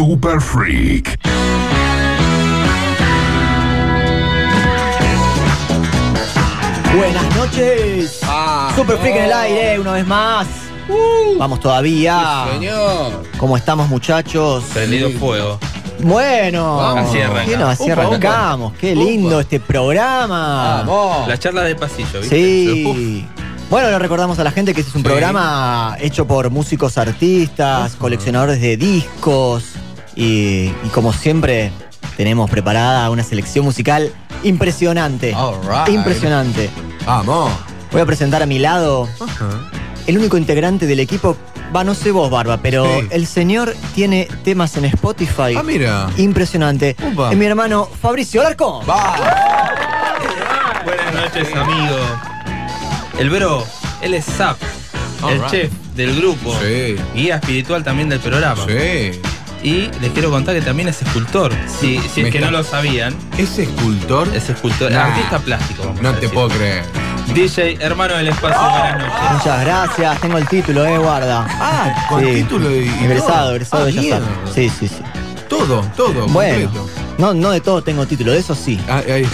Super Freak. Buenas noches. Ah, Super Freak en el aire, una vez más. Vamos todavía. Señor. ¿Cómo estamos, muchachos? Prendido fuego. Bueno, Vamos. Así arranca. así Upa, arrancamos. Qué upa. lindo este programa. Vamos. La charla de pasillo, ¿viste? Uf, Sí. Bueno, le recordamos a la gente que este es un Sí. programa hecho por músicos artistas, coleccionadores de discos y, y como siempre tenemos preparada una selección musical impresionante. All right. Impresionante. Vamos. Voy a presentar a mi lado el único integrante del equipo. Va, no sé vos, Barba, pero Sí. el señor tiene temas en Spotify. Ah, mira. Impresionante. Upa. Es mi hermano Fabricio Alarcón. Va. Buenas noches, amigo. El bro, él es Zap, All el right. chef del grupo, Sí. guía espiritual también del programa. Sí. Y les quiero contar que también es escultor. Si, es que está- no lo sabían, ¿Es escultor? es escultor, Nah. artista plástico. vamos No a te puedo creer. DJ, hermano del espacio, buenas noches. Muchas gracias. Tengo el título, eh, guarda. Ah, con Sí. título y. Egresado, egresado Ah, de. Sí, sí, sí. Todo, todo. Bueno, completo. no, no de todo tengo título, de eso sí. Ah, ahí.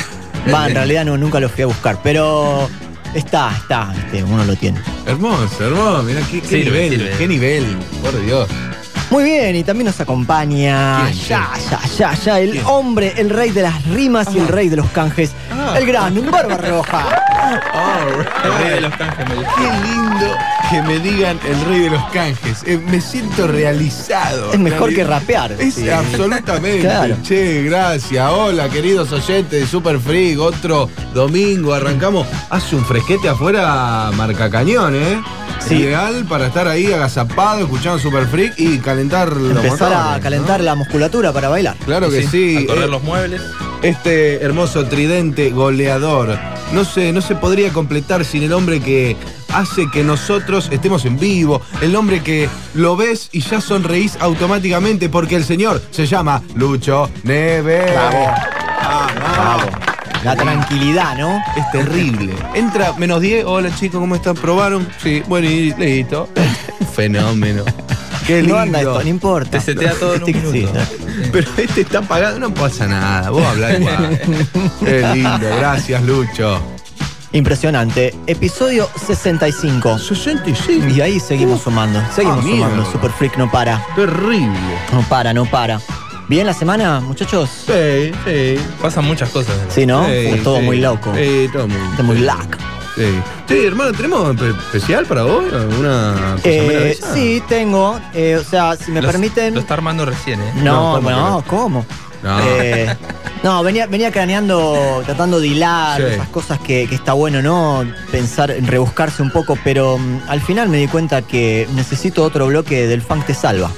Va, en realidad no, nunca lo fui a buscar, pero está, está, este, uno lo tiene. Hermoso, hermoso. Mirá qué, qué Sirve, nivel. sirve. Qué nivel. Por Dios. Muy bien, y también nos acompaña ¿Quién? ya, ya, ya, ya, el ¿Quién? hombre, el rey de las rimas y el rey de los canjes, Ah. el gran Barba Roja. Right. El rey de los canjes me. Qué lindo que me digan el rey de los canjes. Eh, me siento realizado. Es mejor que rapear. Es sí. absolutamente. Claro. Che, gracias. Hola, queridos oyentes de Super Freak. Otro domingo arrancamos. Hace un fresquete afuera, marca cañón, ¿eh? Sí. Ideal para estar ahí agazapado, escuchando Super Freak y calentar los Empezar a motores, calentar ¿no? la musculatura para bailar. Claro que sí. A correr Eh, los muebles. Este hermoso tridente goleador. No se, no se podría completar sin el hombre que hace que nosotros estemos en vivo. El hombre que lo ves y ya sonreís automáticamente porque el señor se llama Lucho Neves. Bravo. Ah, Bravo. La tranquilidad, ¿no? Es terrible. Entra menos 10. Hola chicos, ¿cómo están? ¿Probaron? Sí, bueno, y listo. Fenómeno. Qué lindo. No anda esto, no importa. Te setea todo en un Viste que minuto. sí. Pero este está pagado, no pasa nada. Vos hablás igual. Qué lindo, gracias, Lucho. Impresionante. Episodio 65. 65. Y ahí seguimos sumando. Seguimos Ah, mierda. sumando. Super Freak no para. Terrible. No para, no para. ¿Bien la semana, muchachos? Sí, sí. Pasan muchas cosas. Sí, ¿no? Sí, Fue todo sí. muy loco. Sí, todo muy, muy loco. Sí. Sí, hermano, ¿tenemos pe- especial para hoy? ¿Alguna cosa Eh, sí, tengo. eh, o sea, si me Los- permiten. Lo está armando recién, ¿eh? No, No, ¿cómo no, ¿cómo? No. Eh, no, venía, venía craneando, tratando de hilar Sí. esas cosas que, que está bueno, ¿no? Pensar, en rebuscarse un poco, pero mm, al final me di cuenta que necesito otro bloque del Funk Te Salva.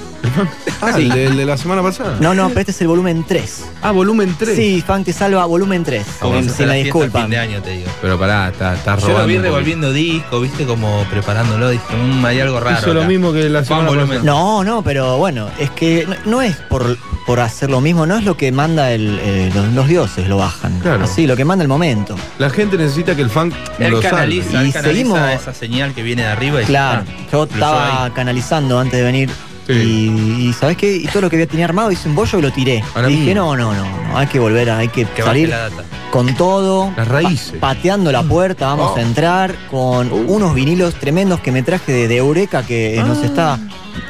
Ah, Sí. el de, el de la semana pasada. No, no, pero este es el volumen 3. Ah, volumen 3. Sí, Funk Te Salva, volumen 3. Vamos a si hacer me la fiesta a disculpan. fin de año, te digo. Pero pará, está, está Yo robando. lo vi revolviendo disco, viste, como preparándolo. Dije, "Mm, hay algo raro. Hizo lo acá". mismo que la semana Volumen. pasada. No, no, pero bueno, es que no, no es por, por hacer lo mismo, no es lo que manda el, eh, los, los dioses, lo bajan. Claro. Así, lo que manda el momento. La gente necesita que el funk Él lo salve. canaliza, Y él canaliza seguimos- esa señal que viene de arriba. Y Claro, yo estaba canalizando antes de venir Sí. y, y ¿sabes qué? Y todo lo que había tenía armado hice un bollo y lo tiré. Y dije, no, no, no, no, hay que volver, hay que, salir la data. con todo. Las raíces. pa- pateando la puerta, vamos Oh. a entrar con Uh. unos vinilos tremendos que me traje de, de Eureka que nos Ah. está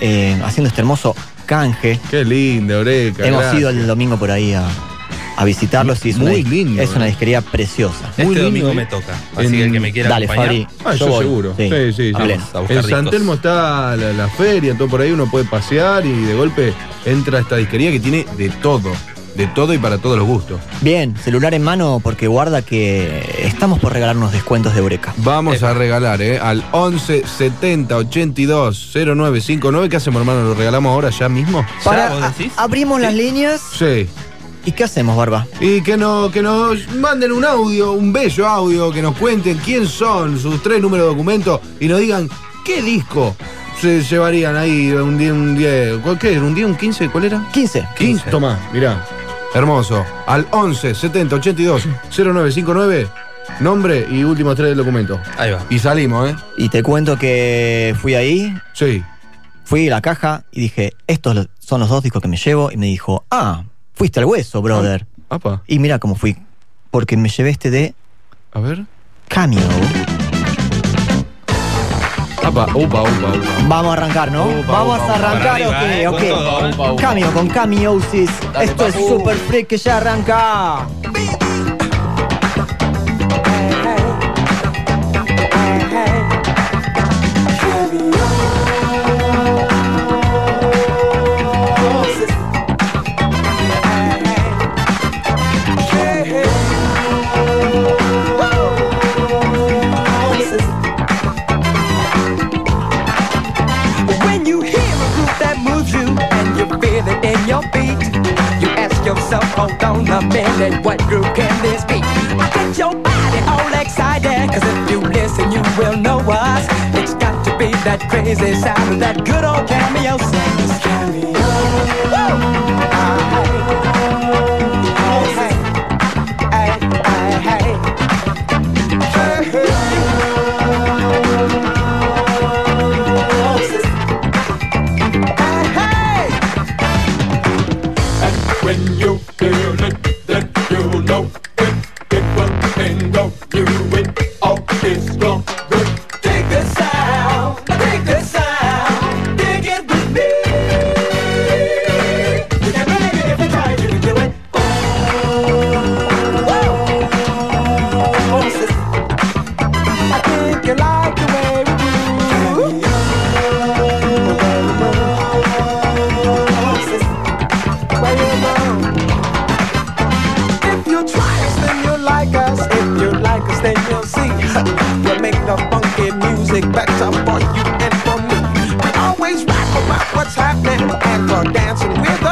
eh, haciendo este hermoso canje. Qué lindo, Eureka. Hemos gracias. ido el domingo por ahí a, a visitarlos y es, Muy una, lindo, es una eh. disquería preciosa. Este Muy lindo, domingo ¿eh? me toca. Así En- que el que me quiera Dale, acompañar. Fabri. Ah, yo, voy. seguro. Sí, sí, sí. En San. Telmo está la, la feria, todo por ahí uno puede pasear y de golpe entra esta disquería que tiene de todo. de todo y para todos los gustos. Bien, celular en mano porque guarda que estamos por regalar unos descuentos de Eureka. Vamos a regalar, ¿eh? Al 11 70 82 0959. ¿Qué hacemos, hermano? ¿Lo regalamos ahora ya mismo? Para, ¿vos a- decís? abrimos las líneas Sí. Y ¿qué hacemos, Barba? Y que, no, que nos manden un audio, un bello audio, que nos cuenten quién son, sus tres números de documento y nos digan qué disco se llevarían ahí un día, un día, ¿cuál qué? ¿Un día, un 15? ¿Cuál era? 15. 15. Toma, mirá. Hermoso. Al 11 70 82 0959, nombre y últimos tres del documento. Ahí va. Y salimos, ¿eh? Y te cuento que fui ahí, Sí. fui a la caja y dije, estos son los dos discos que me llevo. Y me dijo, ah, fuiste al hueso, brother. Apa, Y mira cómo fui. Porque me llevé este de a ver. Cameo. Apa, upa, upa, upa. Vamos a arrancar, ¿no? Upa, Vamos upa, a arrancar, arriba, eh, ok, con todo, ok. Upa, upa. Cameo con Camiosis. Dale, Esto es. Super Freak que ya arranca. When yourself, hold on a minute, what group can this be? I get your body all excited, cause if you listen, you will know us. It's got to be that crazy sound of that good old cameo. Cameo. Hey, ah.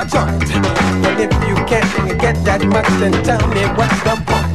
Joint. And if you can't get that much, then tell me what's the point.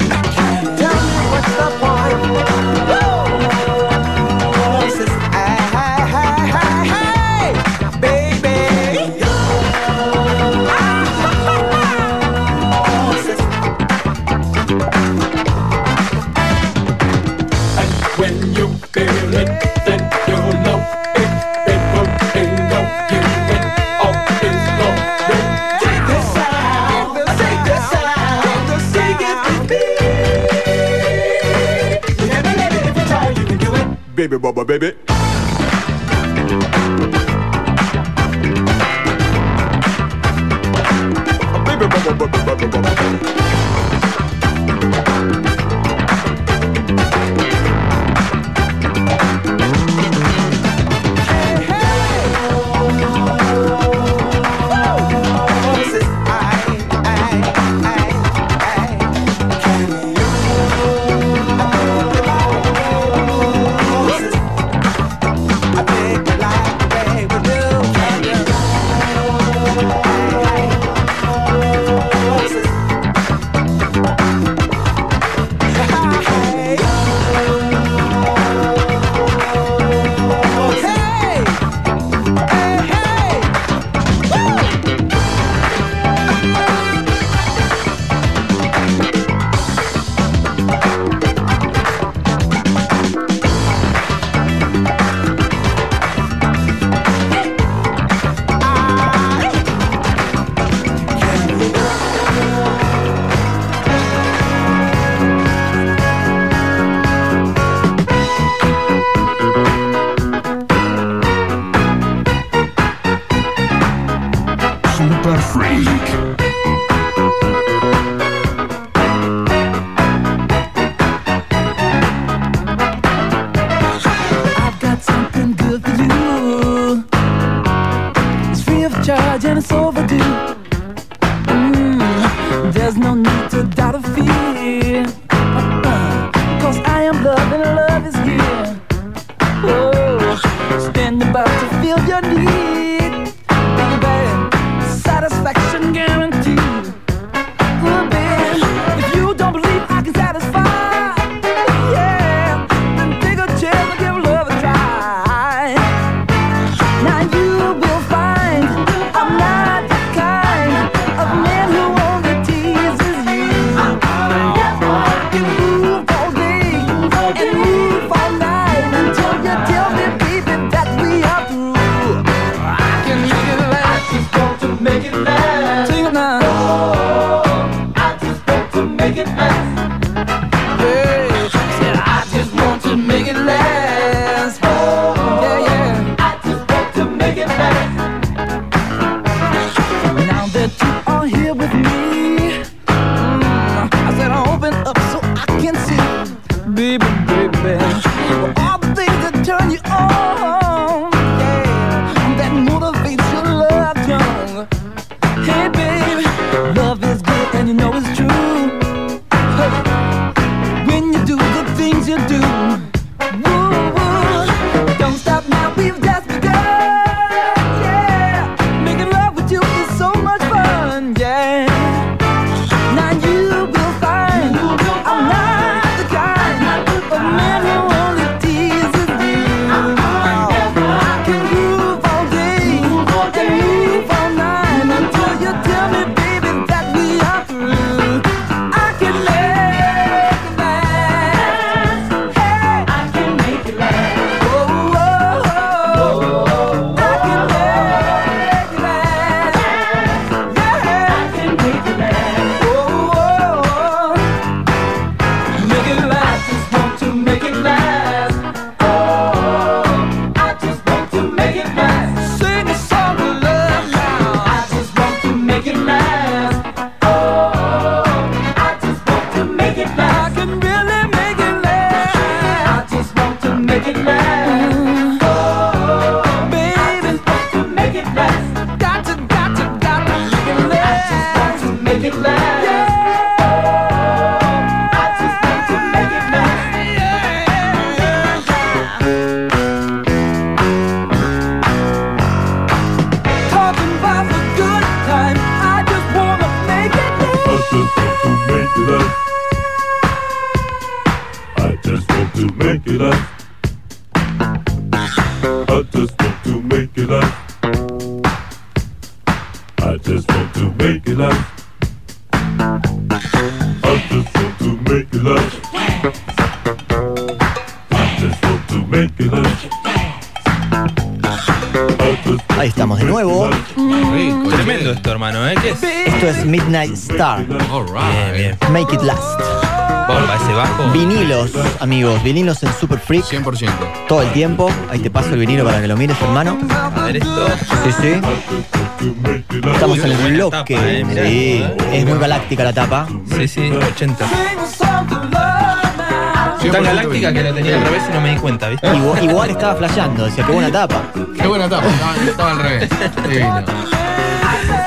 Amigos, vinilos en Super Freak 100%. todo el tiempo. Ahí te paso el vinilo para que lo mires, hermano. A ver esto. Sí, sí. Estamos en el bloque. tapa, eh, mirá. Sí, es muy galáctica la tapa. Sí, sí, 80. Sing a song of love now. 100% Tan galáctica que lo tenía al revés y no me di cuenta, ¿viste? Igual, igual estaba flasheando, decía qué buena tapa. Qué buena tapa, estaba, estaba al revés. Divino.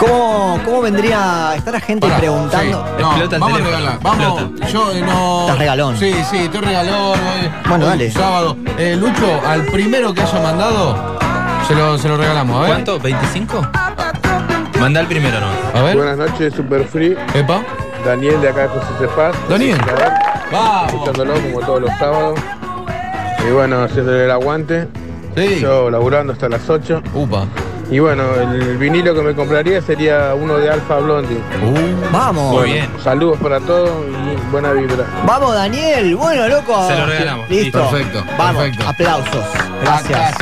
¿Cómo, cómo vendría a estar la gente Pará, preguntando? sí. No, Explota el vamos a teléfono, regalar. Vamos, explota. yo eh, no. Estás regalón. Sí, sí, estoy regalón. hoy- Bueno, hoy dale. Sábado. Eh, Lucho, al primero que haya mandado, se lo, se lo regalamos. A ver. ¿Cuánto? ¿25? Manda el primero, ¿no? A ver. Buenas noches, Super Free. Epa. Daniel de acá de José Cefaz. Daniel. Vamos. Escuchándolo como todos los sábados. Y bueno, haciéndole el aguante. Sí. Yo laburando hasta las 8. Upa. Y bueno, el vinilo que me compraría sería uno de Alfa Blondie. Uh. Vamos. Muy bien. Saludos para todos y buena vibra. Vamos, Daniel. Bueno, loco. Se lo regalamos. Listo. Perfecto, Vamos. perfecto. Aplausos. Gracias.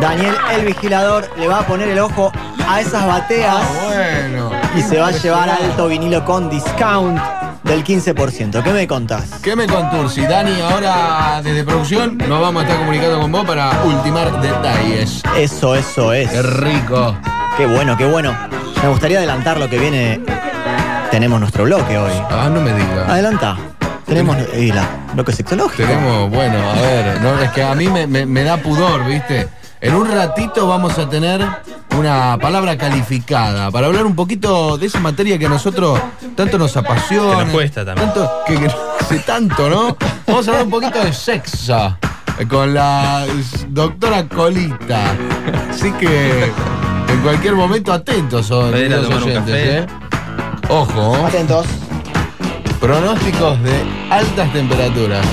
Daniel, el vigilador, le va a poner el ojo a esas bateas Ah, bueno. y se va a llevar alto vinilo con discount del 15%. ¿Qué me contás? ¿Qué me contursi? Dani, ahora desde producción nos vamos a estar comunicando con vos para ultimar detalles. Eso, eso es. Qué rico. Qué bueno, qué bueno. Me gustaría adelantar lo que viene. Tenemos nuestro bloque hoy. Ah, no me digas. Adelanta. Tenemos y la bloque sexológico. Tenemos, bueno, a ver, no, es que a mí me, me- me da pudor, ¿viste? En un ratito vamos a tener una palabra calificada para hablar un poquito de esa materia que a nosotros tanto nos apasiona. Que nos cuesta también. Tanto, que, hace tanto, ¿no? Vamos a hablar un poquito de sexo eh, con la doctora Colita. Así que en cualquier momento atentos son un oyentes. ¿eh? Ojo, Atentos. pronósticos de altas temperaturas.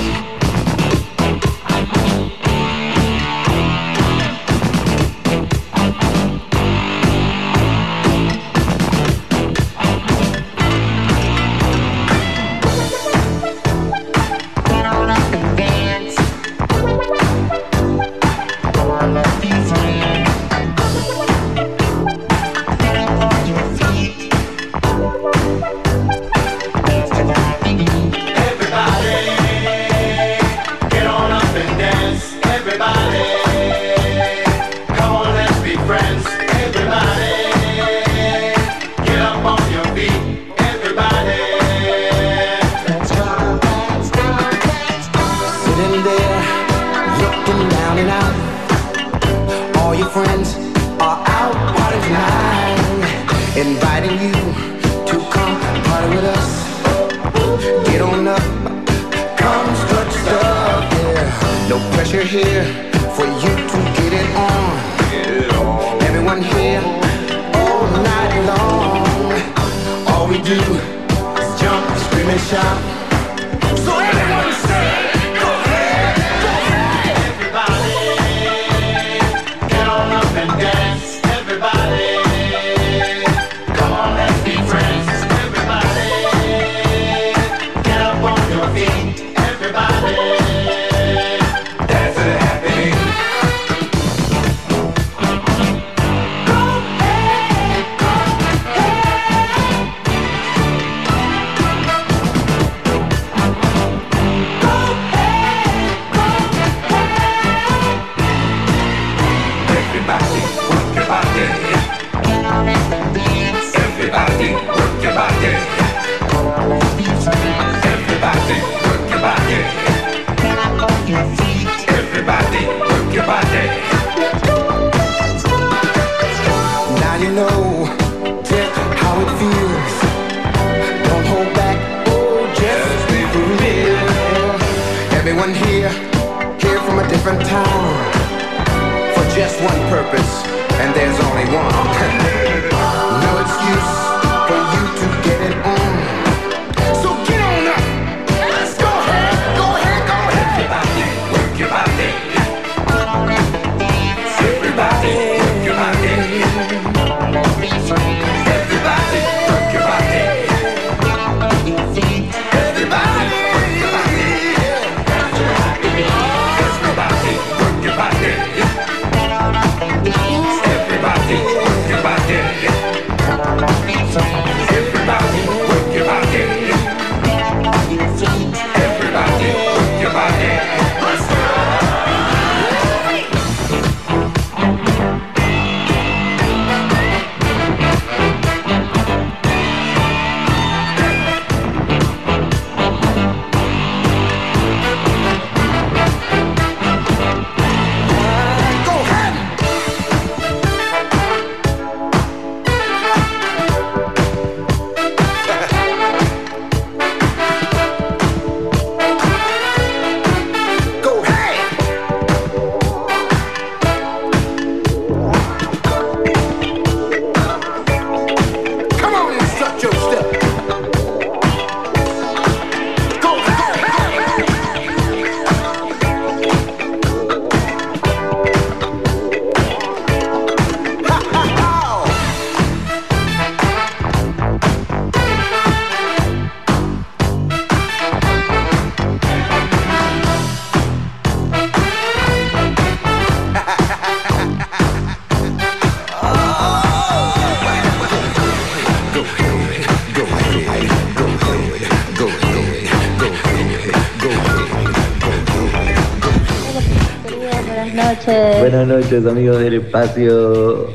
Noches. Amigos del espacio.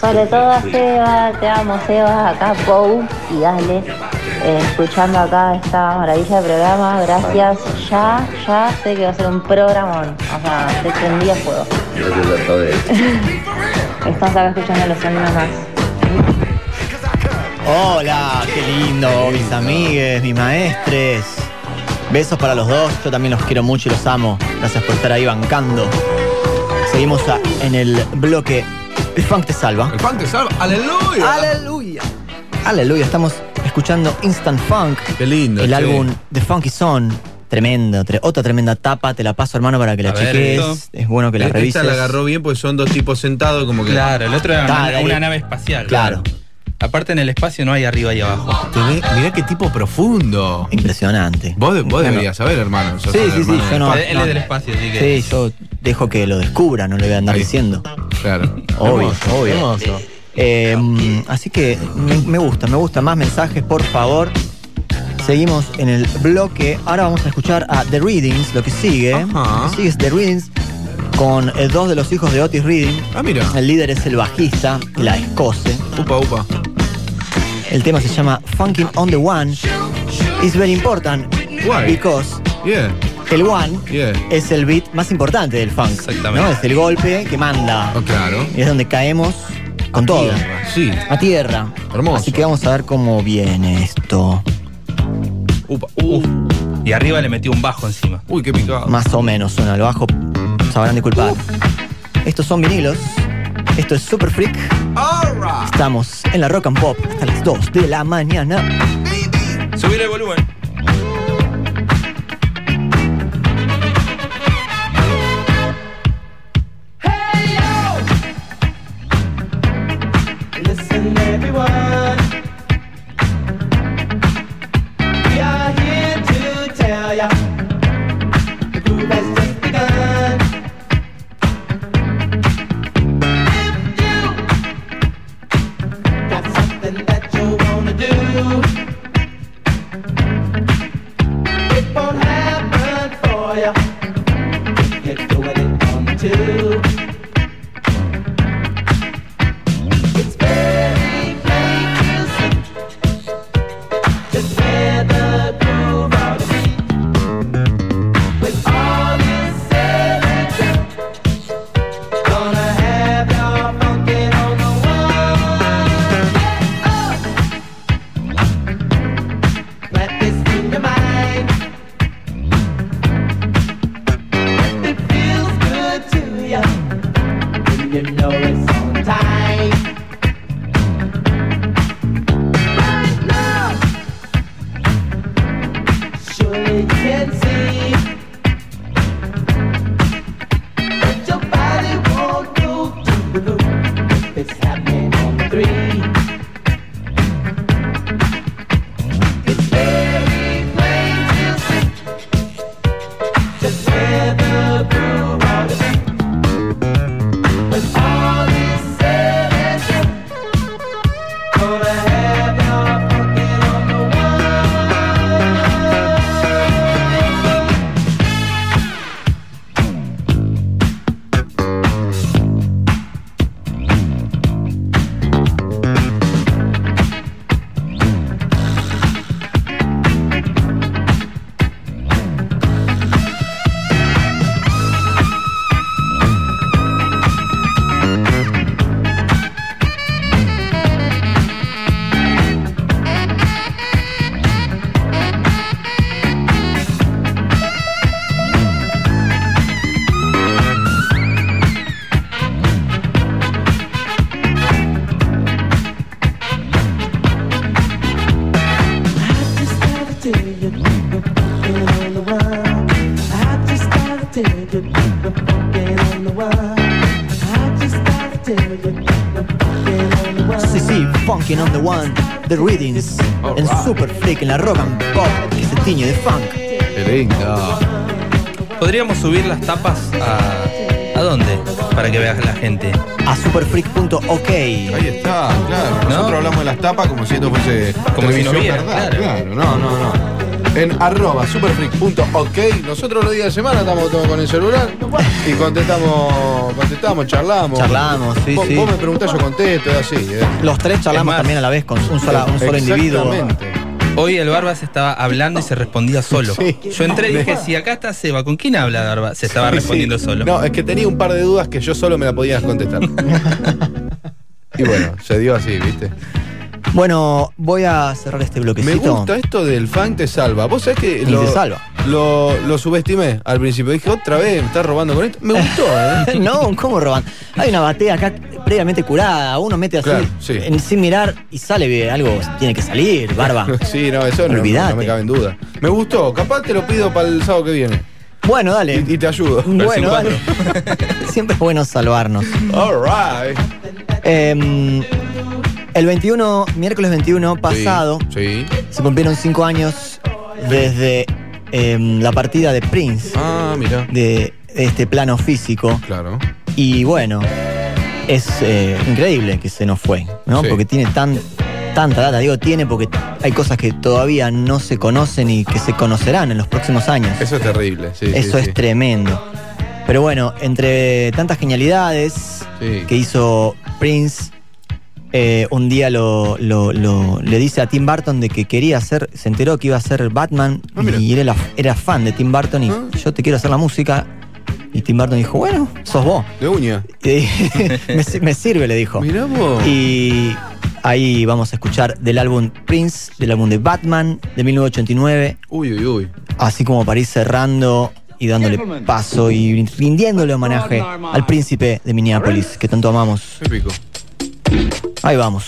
Sobre todo a Seba, te amo Seba, acá Pou y Dale. eh, escuchando acá esta maravilla de programa, gracias. Ya, ya sé que va a ser un programón. O sea, te prendí a fuego. Gracias a todos. Estamos acá escuchando los sonidos más. Hola, qué lindo, mis amigues, mis maestres. Besos para los dos, yo también los quiero mucho y los amo. Gracias por estar ahí bancando. Seguimos a- en el bloque El Funk te salva. El funk te salva. ¡Aleluya! Aleluya. Aleluya, estamos escuchando Instant Funk, Qué lindo. el che. álbum The Funky Song. Tremendo, tre- otra tremenda tapa, te la paso hermano para que la A cheques. Es bueno que la Esta revises. la agarró bien porque son dos tipos sentados como que. Claro, el otro era una, dale. una nave espacial. Claro. Aparte en el espacio no hay arriba y abajo. Tenés- mirá qué tipo profundo. Impresionante. Vos, vos Bueno. deberías saber, hermano. Sos Sí, sí, sí, yo no- él, él es del espacio, así que. Sí, yo dejo que lo descubra, no le voy a andar Ahí. diciendo. Claro. Obvio, Hermoso, obvio. hermoso. Eh, así que me, me gusta, me gusta. Más mensajes, por favor. Seguimos en el bloque. Ahora vamos a escuchar a The Readings, lo que sigue. Ajá. Lo que sigue es The Readings con eh, dos de los hijos de Otis Reading. Ah, mira. El líder es el bajista, la escoce. Upa, upa. El tema se llama Funkin' on the One. It's very important Why? because Yeah, el one yeah. es el beat más importante del funk. Exactamente. ¿no? Es el golpe que manda. Oh, claro. Y es donde caemos con todo. Sí. A tierra. Hermoso. Así que vamos a ver cómo viene esto. Upa. Uf. Y arriba le metió un bajo encima. Uy, qué picado. Más o menos suena el bajo. Sabrán disculpar. Estos son vinilos. Esto es Super Freak. Alright. Estamos en la Rock and Pop hasta las 2 de la mañana. Subir el volumen. Freak, en la Rock and Pop, que se tiñe de funk. Qué lindo. Podríamos subir las tapas a. ¿A dónde? Para que vea la gente. A superfreak.ok. Ahí está, claro. ¿No? Nosotros hablamos de las tapas como si esto fuese Como si no verdad. claro. no, no, no. En arroba superfreak.ok. Nosotros los días de semana estamos todos con el celular y contestamos, contestamos, charlamos. Charlamos, sí, vos, sí. Vos me preguntás, yo contesto, es así. ¿eh? Los tres charlamos más, también a la vez con un, sola- un solo individuo. Exactamente. Hoy el Barbas estaba hablando y se respondía solo. Sí. Yo entré y dije, si acá está Seba, ¿con quién habla Barba? Se estaba Sí, respondiendo sí. solo. No, es que tenía un par de dudas que yo solo me la podía contestar. y bueno, se dio así, ¿viste? Bueno, voy a cerrar este Me bloquecito. gusta esto del fan te salva. Vos sabés que lo, te salva. Lo, lo subestimé al principio. Dije, otra vez, me estás robando con esto. Me gustó, ¿eh? no, ¿cómo roban? Hay una batea acá previamente curada. Uno mete así Claro, sí. en- sin mirar y sale bien. Algo tiene que salir, barba. Sí, no, eso no, Olvídate. no me cabe en duda. Me gustó. Capaz te lo pido para el sábado que viene. Bueno, dale. Y, y te ayudo. Bueno, dale. Siempre es bueno salvarnos. All right. Eh, el 21, miércoles 21 pasado, Sí. se cumplieron cinco años desde eh, la partida de Prince, Ah, mira. de este plano físico. Claro. Y bueno, es eh, increíble que se nos fue, ¿no? Sí. Porque tiene tan, tanta data. Digo, tiene porque hay cosas que todavía no se conocen y que se conocerán en los próximos años. Eso es terrible. Sí, Eso sí, es sí. tremendo. Pero bueno, entre tantas genialidades que hizo Prince, eh, un día lo, lo- lo- le dice a Tim Burton de que quería hacer, se enteró que iba a ser Batman Ah, y él era, era fan de Tim Burton y Ah. yo te quiero hacer la música. Y Tim Burton dijo, bueno, sos vos. De uña. Y me, si- me sirve, le dijo. Mirá vos. Y ahí vamos a escuchar del álbum Prince, del álbum de Batman de 1989 Uy, uy, uy. así como para ir cerrando y dándole paso y rindiéndole homenaje al príncipe de Minneapolis, que tanto amamos. Épico. Ahí vamos.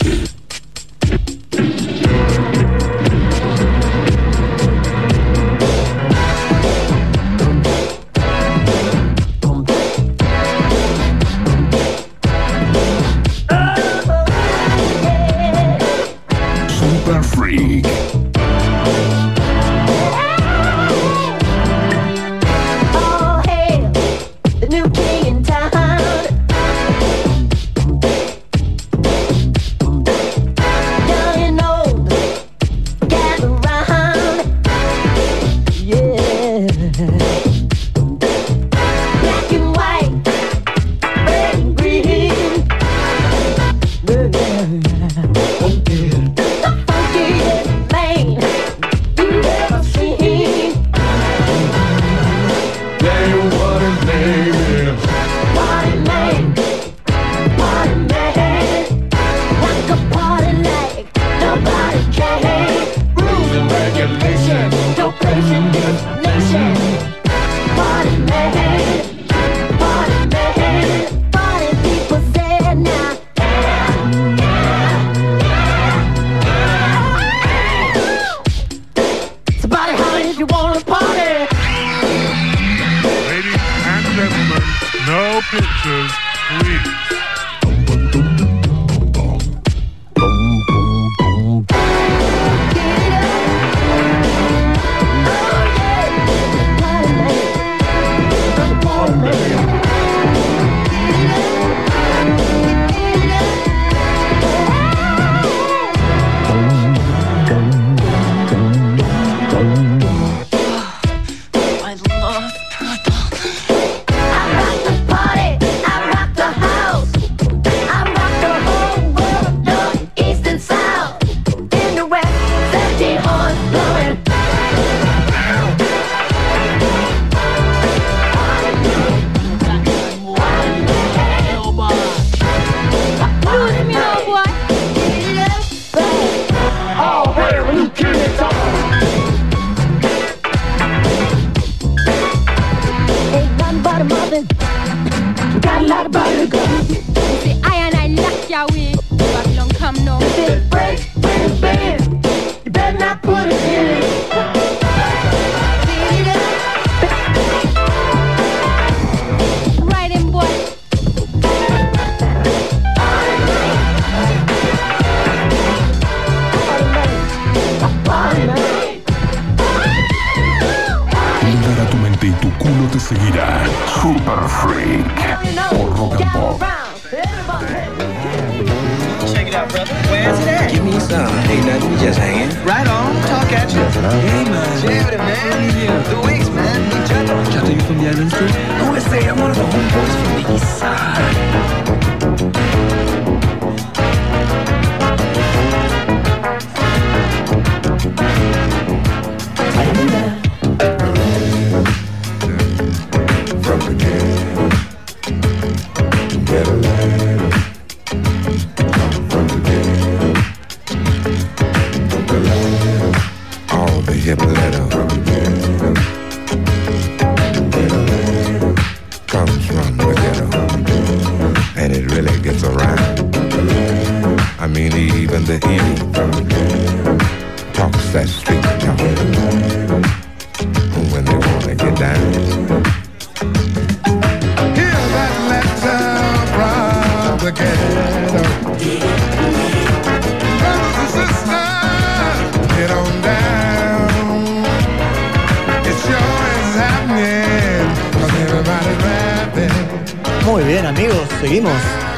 Seguimos.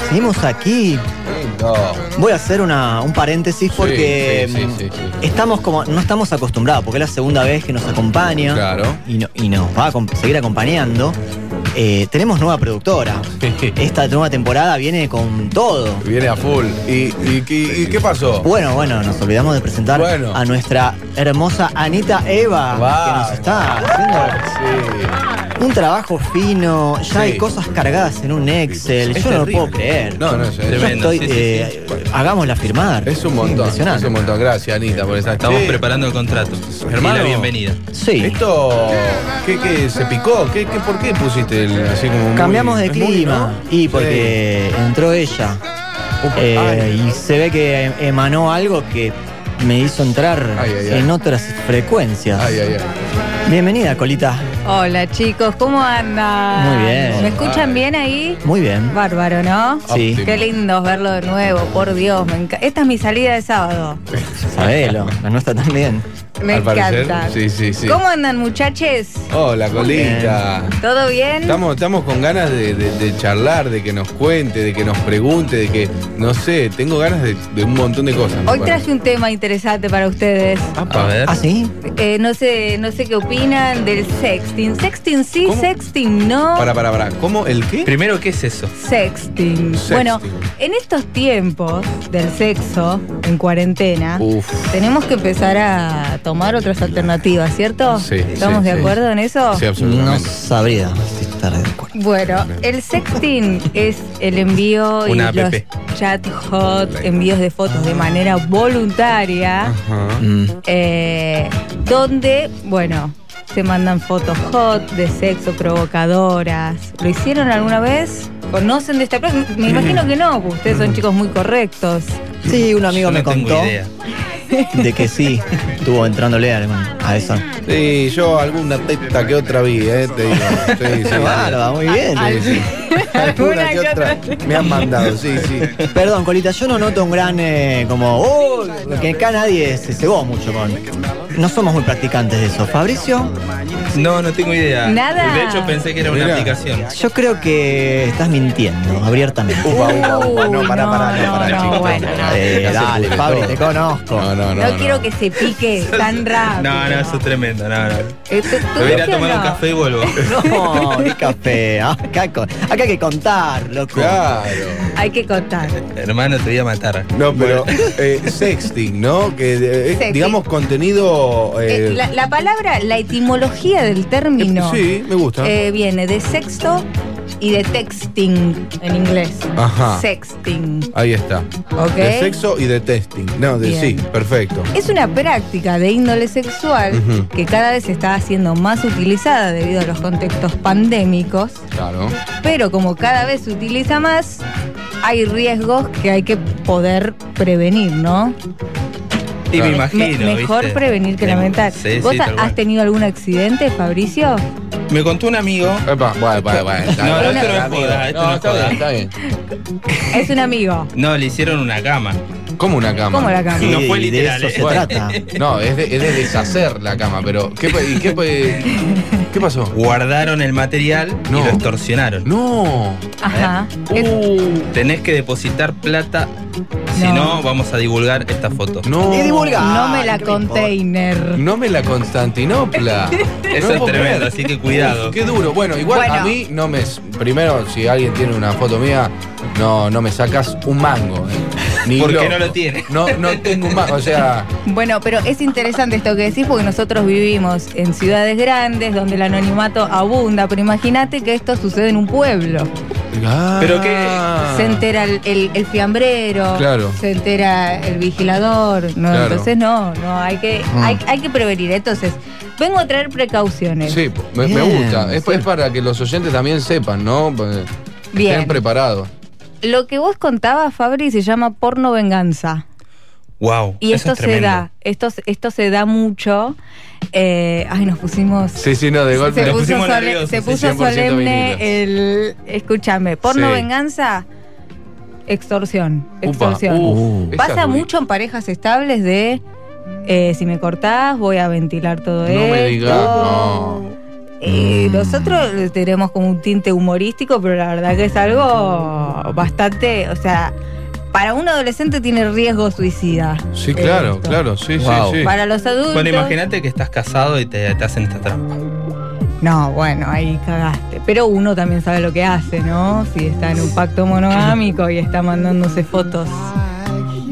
Seguimos aquí. Voy a hacer una- un paréntesis porque sí, sí, mm, sí, estamos como no estamos acostumbrados, porque es la segunda vez que nos acompaña Claro. y, no- y nos va a seguir acompañando. Eh, tenemos nueva productora. Esta nueva temporada viene con todo. Viene a full. ¿Y, y, qué- y qué pasó? Bueno, bueno, nos olvidamos de presentar Bueno. a nuestra hermosa Anita Eva, que nos está haciendo un trabajo fino. Ya Sí. hay cosas cargadas en un Excel. Es Yo no lo puedo creer. No, no, es Tremendo, estoy, sí, sí, eh, Hagámosla firmar. Es un montón. Impresionante. Es un montón. Gracias, Anita, por estar Estamos Sí. preparando el contrato. Hermano. Y la bienvenida. Sí. Esto, ¿qué, qué, se picó? ¿Qué, qué, ¿Por qué pusiste el, así como muy- Cambiamos de es muy, clima. ¿no? Y porque entró ella. Eh, y se ve que emanó algo que me hizo entrar Ay, ay, ay. en otras frecuencias. Ay, ay, ay. Bienvenida, Colita. Hola chicos, ¿cómo andan? Muy bien. ¿Me escuchan bien ahí? Muy bien. Bárbaro, ¿no? Sí. Qué lindo verlo de nuevo, por Dios. me enca- Esta es mi salida de sábado. Sabelo, la nuestra también. Me Al parecer, encanta. sí, sí, sí. ¿Cómo andan muchachos? Hola, colita. ¿Todo bien? Estamos, estamos con ganas de, de- de charlar, de que nos cuente, de que nos pregunte, de que, no sé, tengo ganas de, de un montón de cosas. Hoy traje un tema interesante para ustedes. A ver. ¿Ah, sí? Eh, no sé, no sé qué opinan del sexting. Sexting sí, sexting no. Para, para, para. ¿Cómo? ¿El qué? Primero, ¿qué es eso? Sexting. Sexting. Bueno, en estos tiempos del sexo, en cuarentena, Uf. tenemos que empezar a tomar otras alternativas, ¿cierto? Sí, ¿Estamos sí, de sí. acuerdo en eso? Sí, No absolutamente. sabría si estar de acuerdo. Bueno, el sexting es el envío Una y los chat hot, envíos de fotos de manera voluntaria, Ajá. Mm. eh, donde, bueno, se mandan fotos hot de sexo provocadoras. ¿Lo hicieron alguna vez? ¿Conocen de esta práctica? Me imagino que no, porque ustedes son chicos muy correctos. Sí, un amigo Yo me no tengo contó idea. de que sí, estuvo entrándole a, a eso. Sí, yo alguna teta que otra vi, ¿eh? Te digo. Sí, sí. Bárbaro, muy bien. Sí, sí. Alguna que otra me han mandado, sí, sí. Perdón, Colita, yo no noto un gran eh, como, oh, que acá nadie se cebó mucho con. No somos muy practicantes de eso. Fabricio, No, no tengo idea. Nada. De hecho, pensé que era una aplicación. yo creo que estás mintiendo abiertamente. Upa, upa, upa. No, Uy, pará, pará, no, no, pará, no, chicos. bueno, no. Eh, dale, Fabri, te conozco. No, no, No, no. quiero que se pique tan rápido. No, no, eso es tremendo. No, no. Eh, ¿tú- tú Me voy a ir tomar un no? café y vuelvo. No, qué café. Ah, Acá, con- acá que contar, loco. Claro. Hay que contar. Hermano, te voy a matar. No, pero eh, sexting, ¿no? Que eh, Sexting. digamos contenido. Eh, eh, la, la palabra, la etimología del término Sí, me gusta. eh, viene de sexto y de texting en inglés. Ajá. Sexting. Ahí está. Ok. De sexo y de testing. No, de Bien. sí, perfecto. Es una práctica de índole sexual que cada vez está siendo más utilizada debido a los contextos pandémicos, Claro. pero como cada vez se utiliza más, hay riesgos que hay que poder prevenir, ¿no? Y me imagino. Me- mejor ¿viste? prevenir que Me- lamentar. Sí, ¿Vos sí, has cual. tenido algún accidente, Fabricio? Me contó un amigo. Epa, bueno, bueno, bueno. está No, bien, no, esto no es joda, esto No, no es joda. está bien. Es un amigo. No, le hicieron una cama. ¿Cómo una cama? ¿Cómo la cama? No Sí, fue de literal, eso ¿eh? se Bueno. trata. No, es de, es de deshacer la cama, pero ¿qué, y qué, qué pasó? Guardaron el material No. y lo extorsionaron. No. Ajá. Es- Tenés que depositar plata, si No. no, vamos a divulgar esta foto. No. Y divulga. no me la container. No me la Constantinopla. Eso No es tremendo, así que cuidado. Qué duro. Bueno, igual Bueno. a mí no me. Primero, si alguien tiene una foto mía, no, no me sacas un mango. eh. Ni ¿Por qué loco. no lo tiene? No, no tengo un mango. O sea, Bueno, pero es interesante esto que decís porque nosotros vivimos en ciudades grandes donde el anonimato abunda, pero imagínate que esto sucede en un pueblo. Pero que- Se entera el, el- el fiambrero, Claro. se entera el vigilador, ¿no? Claro. Entonces no, no, hay que, Mm. hay, hay que prevenir. Entonces, vengo a traer precauciones. Sí, me, me gusta. Es, sí. es para que los oyentes también sepan, ¿no? Bien. Estén preparados. Lo que vos contabas, Fabri, se llama porno venganza. Wow. Y eso esto es se da, esto, esto se da mucho. eh, ay, nos pusimos. Sí, sí, no, de golpe. se Nos puso, pusimos sole- nerviosos, se puso 100% solemne vinilos. el. Escúchame, porno Sí. venganza, extorsión. Upa, Extorsión. uf, esa Pasa mucho en parejas estables de. eh, si me cortás, voy a ventilar todo No esto. me digas, no. Eh, nosotros le tenemos como un tinte humorístico, pero la verdad que es algo bastante, o sea, para un adolescente tiene riesgo suicida. Sí, claro, Esto. claro, sí, Wow. sí, sí. Para los adultos. Bueno, imagínate que estás casado y te, te hacen esta trampa. No, bueno, ahí cagaste. Pero uno también sabe lo que hace, ¿no? Si está en un pacto monogámico y está mandándose fotos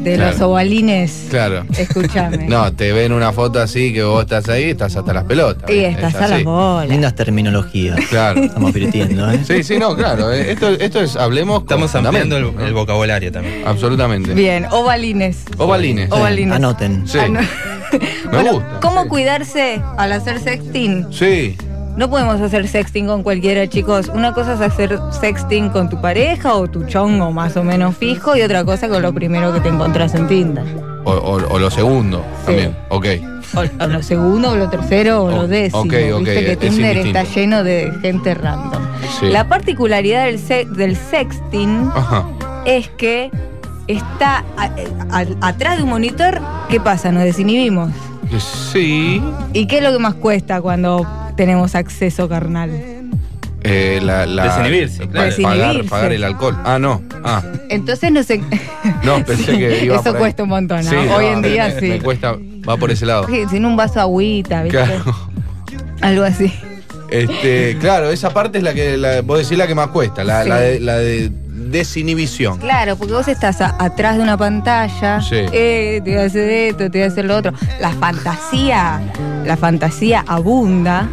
de Claro. los ovalines. Claro. Escúchame. No, te ven una foto así que vos estás ahí, estás hasta las pelotas. Y ¿viste? estás Es a las bolas. Lindas terminologías. Claro. Estamos piretiendo, ¿eh? Sí, sí, no, claro. eh, Esto, esto es, hablemos con Estamos ampliando el, vocabulario también. Absolutamente. Bien, ovalines. Ovalines. Ovalines. Anoten. Sí. Me Bueno, gusta. ¿Cómo sí. cuidarse al hacer sexting? Sí. No podemos hacer sexting con cualquiera, chicos. Una cosa es hacer sexting con tu pareja o tu chongo más o menos fijo y otra cosa con lo primero que te encontrás en Tinder. O, o- o lo segundo también. Ok. O, o lo segundo, o lo tercero, o lo décimo. ok, ok, Viste que Tinder está lleno de gente random. Sí. La particularidad del, se- del sexting Ajá. es que está a- a- atrás de un monitor. ¿Qué pasa? Nos desinhibimos. Sí. ¿Y qué es lo que más cuesta cuando tenemos acceso carnal? Eh, la, la- Desinhibirse, claro. Pagar, Desinhibirse. pagar el alcohol. Ah, no. Ah, Entonces no sé. no, pensé que iba Eso por ahí. cuesta un montón, ¿no? Sí, Hoy no, en día me, sí. Me cuesta, va por ese lado. Sí, Sin un vaso de agüita, ¿viste? Claro. Algo así. Este, claro, esa parte es la que, la, vos decís la que más cuesta, la, Sí. la de, la de desinhibición. Claro, porque vos estás a- atrás de una pantalla, Sí. eh, te voy a hacer esto, te voy a hacer lo otro. La fantasía, la fantasía abunda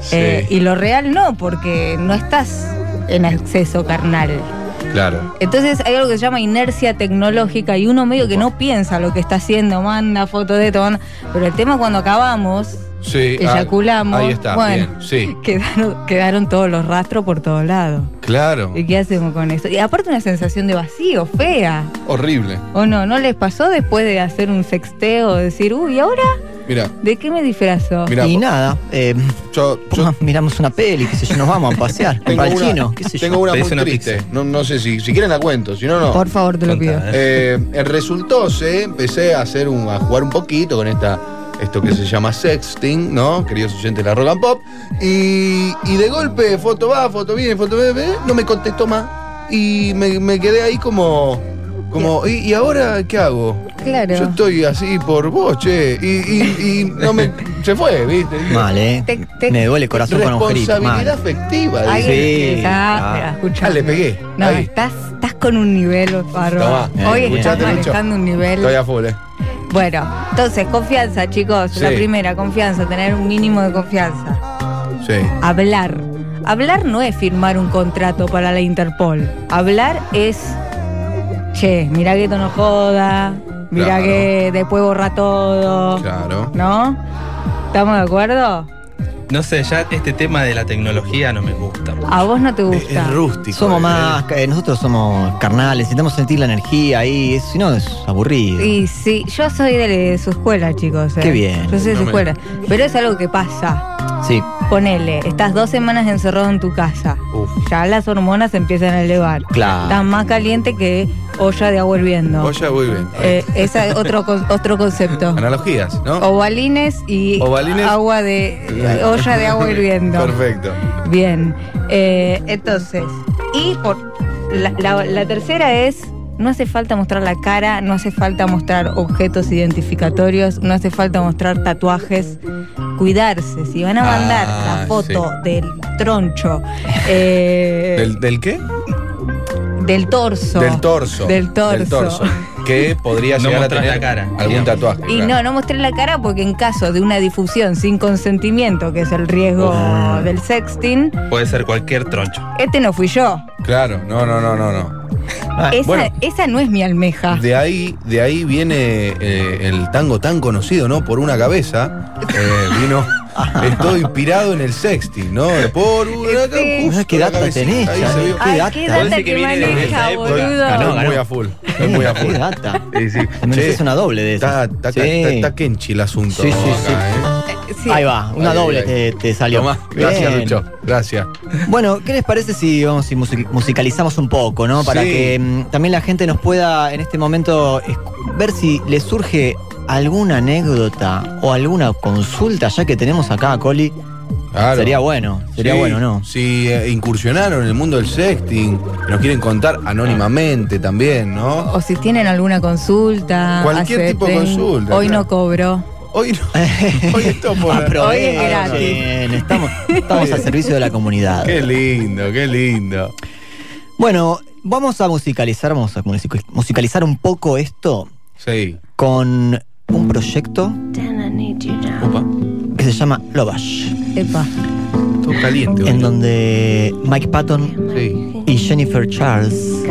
Sí. eh, y lo real no, porque no estás en acceso carnal. Claro. Entonces hay algo que se llama inercia tecnológica y uno medio que no piensa lo que está haciendo, manda fotos de todo, pero el tema es cuando acabamos, Sí. ah, eyaculamos, ahí está, bueno, bien. Sí, quedaron, quedaron todos los rastros por todos lados. claro. ¿Y qué hacemos con eso? Y aparte una sensación de vacío, fea. Horrible. ¿O no? ¿No les pasó después de hacer un sexteo, decir, uy, ¿ahora Mira, de qué me disfrazo? Mira, y nada, eh, yo, miramos una peli, qué sé yo, nos vamos a pasear. tengo Para el una, chino, qué sé tengo yo. una muy una triste. No, no sé si, si quieren la cuento, si no, no. Por favor, te lo pido. eh. Eh, resultó, se empecé a hacer un, a jugar un poquito con esta esto que se llama sexting, ¿no? Queridos oyentes de la Rock and Pop. Y, y de golpe, foto va, foto viene, foto viene, no me contestó más. Y me, me quedé ahí como. como ¿y, y ahora qué hago? Claro. Yo estoy así por vos, che. Y, y- y no me. se fue, ¿viste? Mal, ¿eh? Te- te- Me duele el corazón con agujerito. Responsabilidad Mal. afectiva. Ay, dice. Sí. está- Ah. Ah, le pegué. No, Ahí. estás, estás con un nivel bárbaro. Hoy Eh, estás manejando un nivel. Estoy a full, eh. Bueno, entonces, confianza, chicos. Sí. La primera, confianza, tener un mínimo de confianza. Sí. Hablar. Hablar no es firmar un contrato para la Interpol. Hablar es, che, mirá que esto no joda, mirá Claro. que después borra todo. Claro. ¿No? ¿Estamos de acuerdo? No sé, ya este tema de la tecnología no me gusta. A vos no te gusta. es rústico. Somos eh. más, eh, nosotros somos carnales, necesitamos sentir la energía ahí, si no es aburrido. Y sí, yo soy de su escuela, chicos. eh. Qué bien. Yo soy de No su me- escuela. Pero es algo que pasa. Sí, Ponele, estás dos semanas encerrado en tu casa. Uf. Ya las hormonas se empiezan a elevar. Claro. Estás más caliente que olla de agua hirviendo. Oye, muy bien. Eh, ese es otro, otro concepto. Analogías, ¿no? Ovalines y Ovalines. agua de eh, olla de agua hirviendo. Perfecto. Bien. Eh, entonces, y por la, la- la tercera es, no hace falta mostrar la cara, no hace falta mostrar objetos identificatorios, no hace falta mostrar tatuajes. Cuidarse, si van a mandar Ah, la foto sí. del troncho, eh, ¿Del, del qué? del torso. Del torso. Del torso. Que podría No llegar a mostrar tener la cara, algún digamos. tatuaje. Y claro. no, no mostré la cara porque en caso de una difusión sin consentimiento, que es el riesgo del sexting, Puede ser cualquier troncho. este no fui yo. Claro, no, no, no, no, no. Esa, bueno. esa no es mi almeja. De ahí, de ahí viene eh, el tango tan conocido, ¿no? Por una cabeza. Eh, vino. Estoy inspirado en el sexting, ¿no? Por una Sí. justo ¿Qué data tenés, vio. ¿Qué Ay, data? qué Parece data que que viene de maneja, boludo. Ganó, ganó. muy a full. Estoy muy a ¿Qué full. data? Sí, sí. Mereces Che, una doble de Está, esas. está, Sí. está, está kenchi el asunto. Sí, sí, sí. acá, ¿eh? Ahí va, una doble Te, salió. Tomá. Gracias, Bien. Gracias. Bueno, ¿qué les parece si vamos y musicalizamos un poco, ¿no? Para que mm, también la gente nos pueda en este momento ver si les surge alguna anécdota o alguna consulta, ya que tenemos acá a Coli. Claro. Sería bueno, sería bueno, ¿no? Si eh, incursionaron en el mundo del sexting, nos quieren contar anónimamente también, ¿no? O si tienen alguna consulta. Cualquier tipo de consulta. Hoy no cobro. Hoy no. Hoy esto por Hoy es gratis. Estamos, estamos al servicio de la comunidad. Qué lindo, qué lindo. Bueno, vamos a musicalizar, vamos a musicalizar un poco esto. Sí. Con un proyecto que se llama Lobash. Epa. Todo caliente. En donde Mike Patton y Jennifer Charles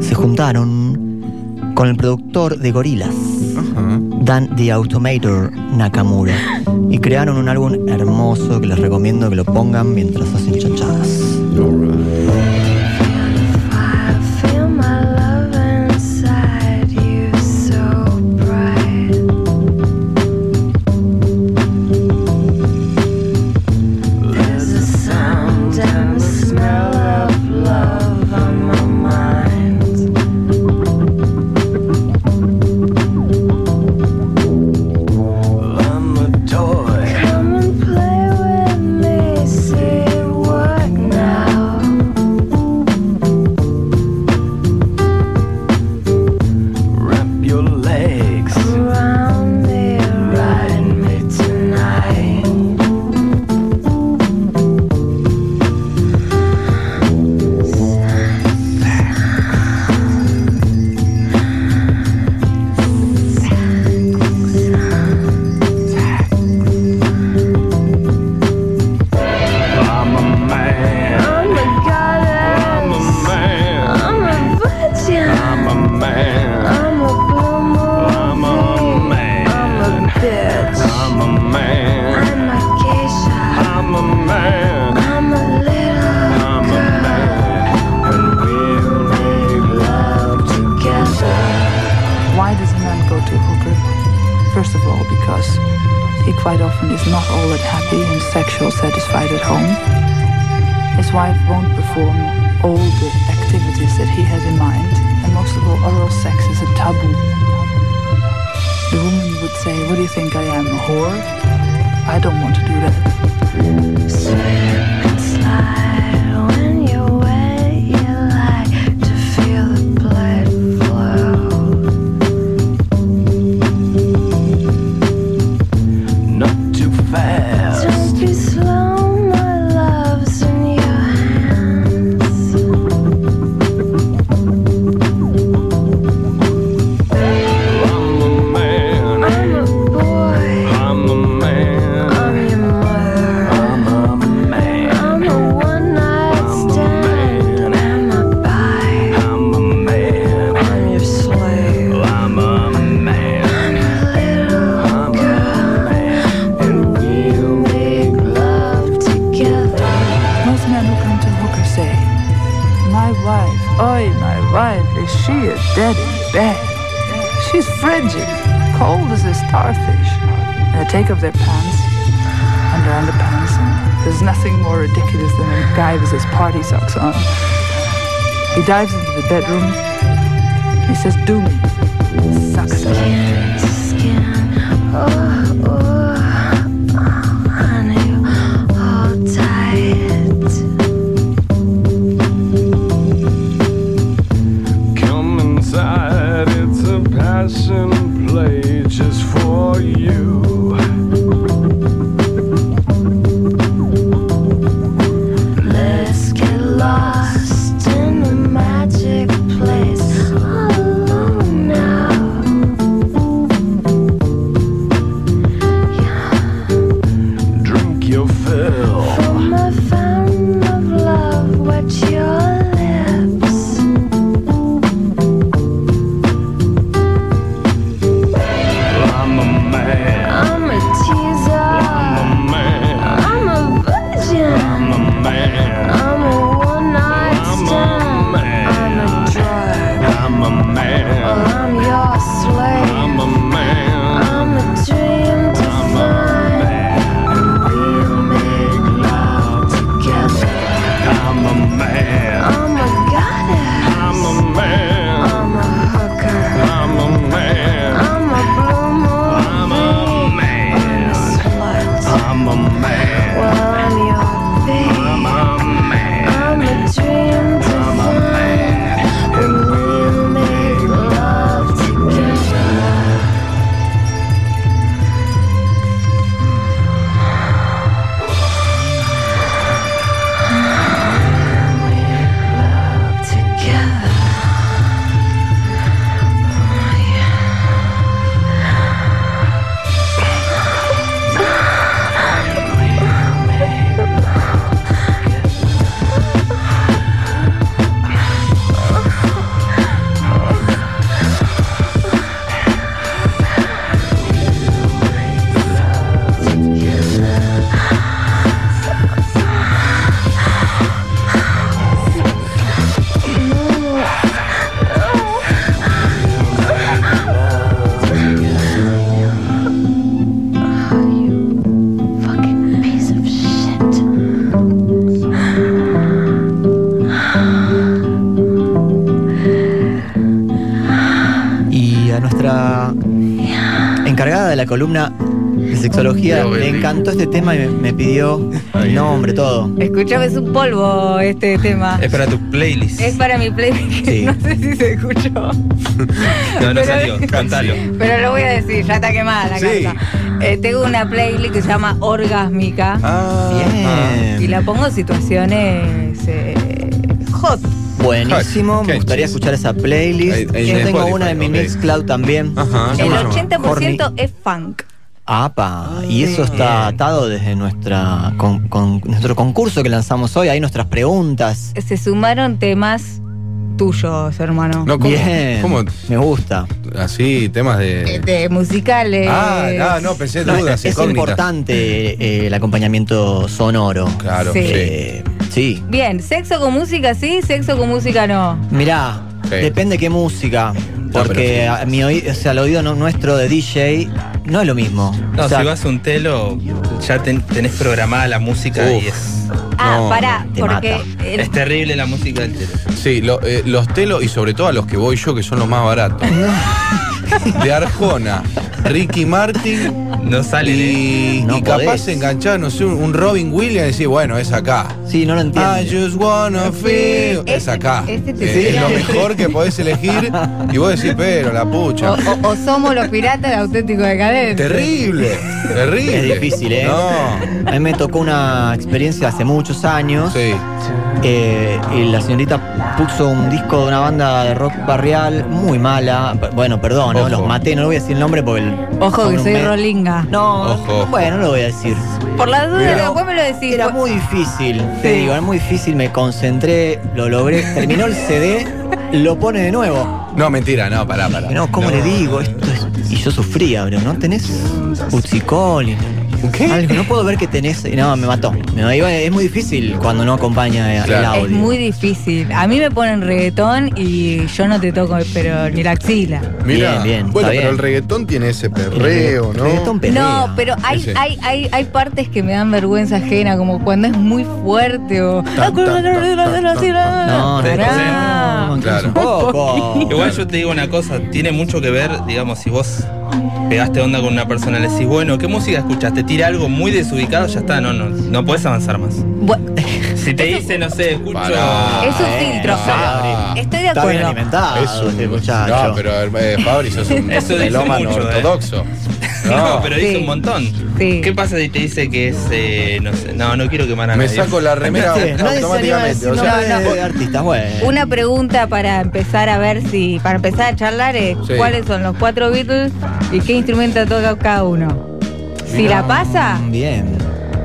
se juntaron con el productor de Gorilas. The Automator Nakamura. Y crearon un álbum hermoso que les recomiendo que lo pongan mientras hacen chachadas. He dives into the bedroom. He says, Do me. Columna de sexología, le encantó este tema y me, me pidió el nombre, todo. Escuchame, es un polvo este tema. Es para tu playlist. Es para mi playlist. Sí. No sé si se escuchó. No, no Pero- salió. Contalo. Pero lo voy a decir, ya está quemada la Sí. casa. Eh, tengo una playlist que se llama Orgásmica. Ah, Bien. Y la pongo en situaciones eh, hot. Buenísimo, me gustaría escuchar esa playlist. Yo en tengo Spotify, una en mi ok. Mixcloud también. Ajá. El ¿cómo se llama? 80% es funk. Apa, y eso está atado desde nuestra con, con nuestro concurso que lanzamos hoy, ahí nuestras preguntas. Se sumaron temas tuyos, hermano. No, ¿cómo? Bien, ¿Cómo? me gusta. Así, temas de. De musicales. Ah, no, no, pensé No, dudas, es importante eh, el acompañamiento sonoro. Claro, Sí. sí. Eh, sí. Bien, sexo con música sí, sexo con música no. Mirá, Sí. depende qué música. Porque sí. a mi oído, o sea, el oído no- nuestro de DJ no es lo mismo. No, O sea, si vas a un telo, ya ten- tenés programada la música y es, Ah, No, pará, porque el- es terrible la música del telo. Sí, lo- eh, los telos y sobre todo a los que voy yo, que son los más baratos. De Arjona, Ricky Martin No salen, ¿eh? y, No y capaz podés. enganchar, no sé, un, Robin Williams y decir, bueno, es acá. Sí, no lo entiendo. I just wanna feel. Es acá. este te Eh, es lo mejor que podés elegir. Y vos decís, pero la o, pucha. o- o somos los piratas de auténtico decadente. Terrible, terrible. Es difícil, ¿eh? No. A mí me tocó una experiencia hace muchos años. Sí. Eh, y la señorita puso un disco de una banda de rock barrial muy mala. Bueno, perdón, ¿no? Los maté, no le voy a decir el nombre porque el. Ojo que soy me- rolinga. No, Ojo, ojo. bueno, no lo voy a decir. Por la duda, Pero después me lo decís. Era muy difícil, te digo, era muy difícil, me concentré, lo logré. Terminó el CD, lo pone de nuevo. No, mentira, no, pará, pará. No, ¿cómo No. le digo? Esto es- Y yo sufría, bro, ¿no? ¿Tenés Utsicol? ¿Qué? Algo, no puedo ver que tenés. y No, me mató. Me iba- es muy difícil cuando no acompaña el Claro. audio. Es muy difícil. A mí me ponen reggaetón y yo no te toco, pero ni la axila. Mira, Bien, bien, Bueno, pero bien. el reggaetón tiene ese perreo, ¿no? Reggaetón. No, pero hay, Ese. hay, hay, hay partes que me dan vergüenza ajena, como cuando es muy fuerte o. Tan, tan, tan, tan, tan. No, no, Pará. no, Claro. un poco. Igual yo te digo una cosa, tiene mucho que ver, digamos, si vos pegaste onda con una persona, le decís, bueno, ¿qué música escuchas? Te tira algo muy desubicado, ya está, no, no, no podés avanzar más. Si te dice, no sé, escucho. Pará. Es un Eh, filtro. Fabri. Estoy de Está bien acuerdo. alimentado Es un- este muchacho. No, pero eh, Fabri, sos un melómano mucho, eh. ortodoxo. No, pero dice Sí. un montón. Sí. ¿Qué pasa si te dice que es, eh, no sé, no, no quiero quemar a Me nadie? saco la remera a automáticamente. O sea, no, no. de artistas, bueno. Una pregunta para empezar a ver si. Para empezar a charlar es: Sí. ¿cuáles son los cuatro Beatles y qué instrumento toca cada uno? Si la pasa, Bien.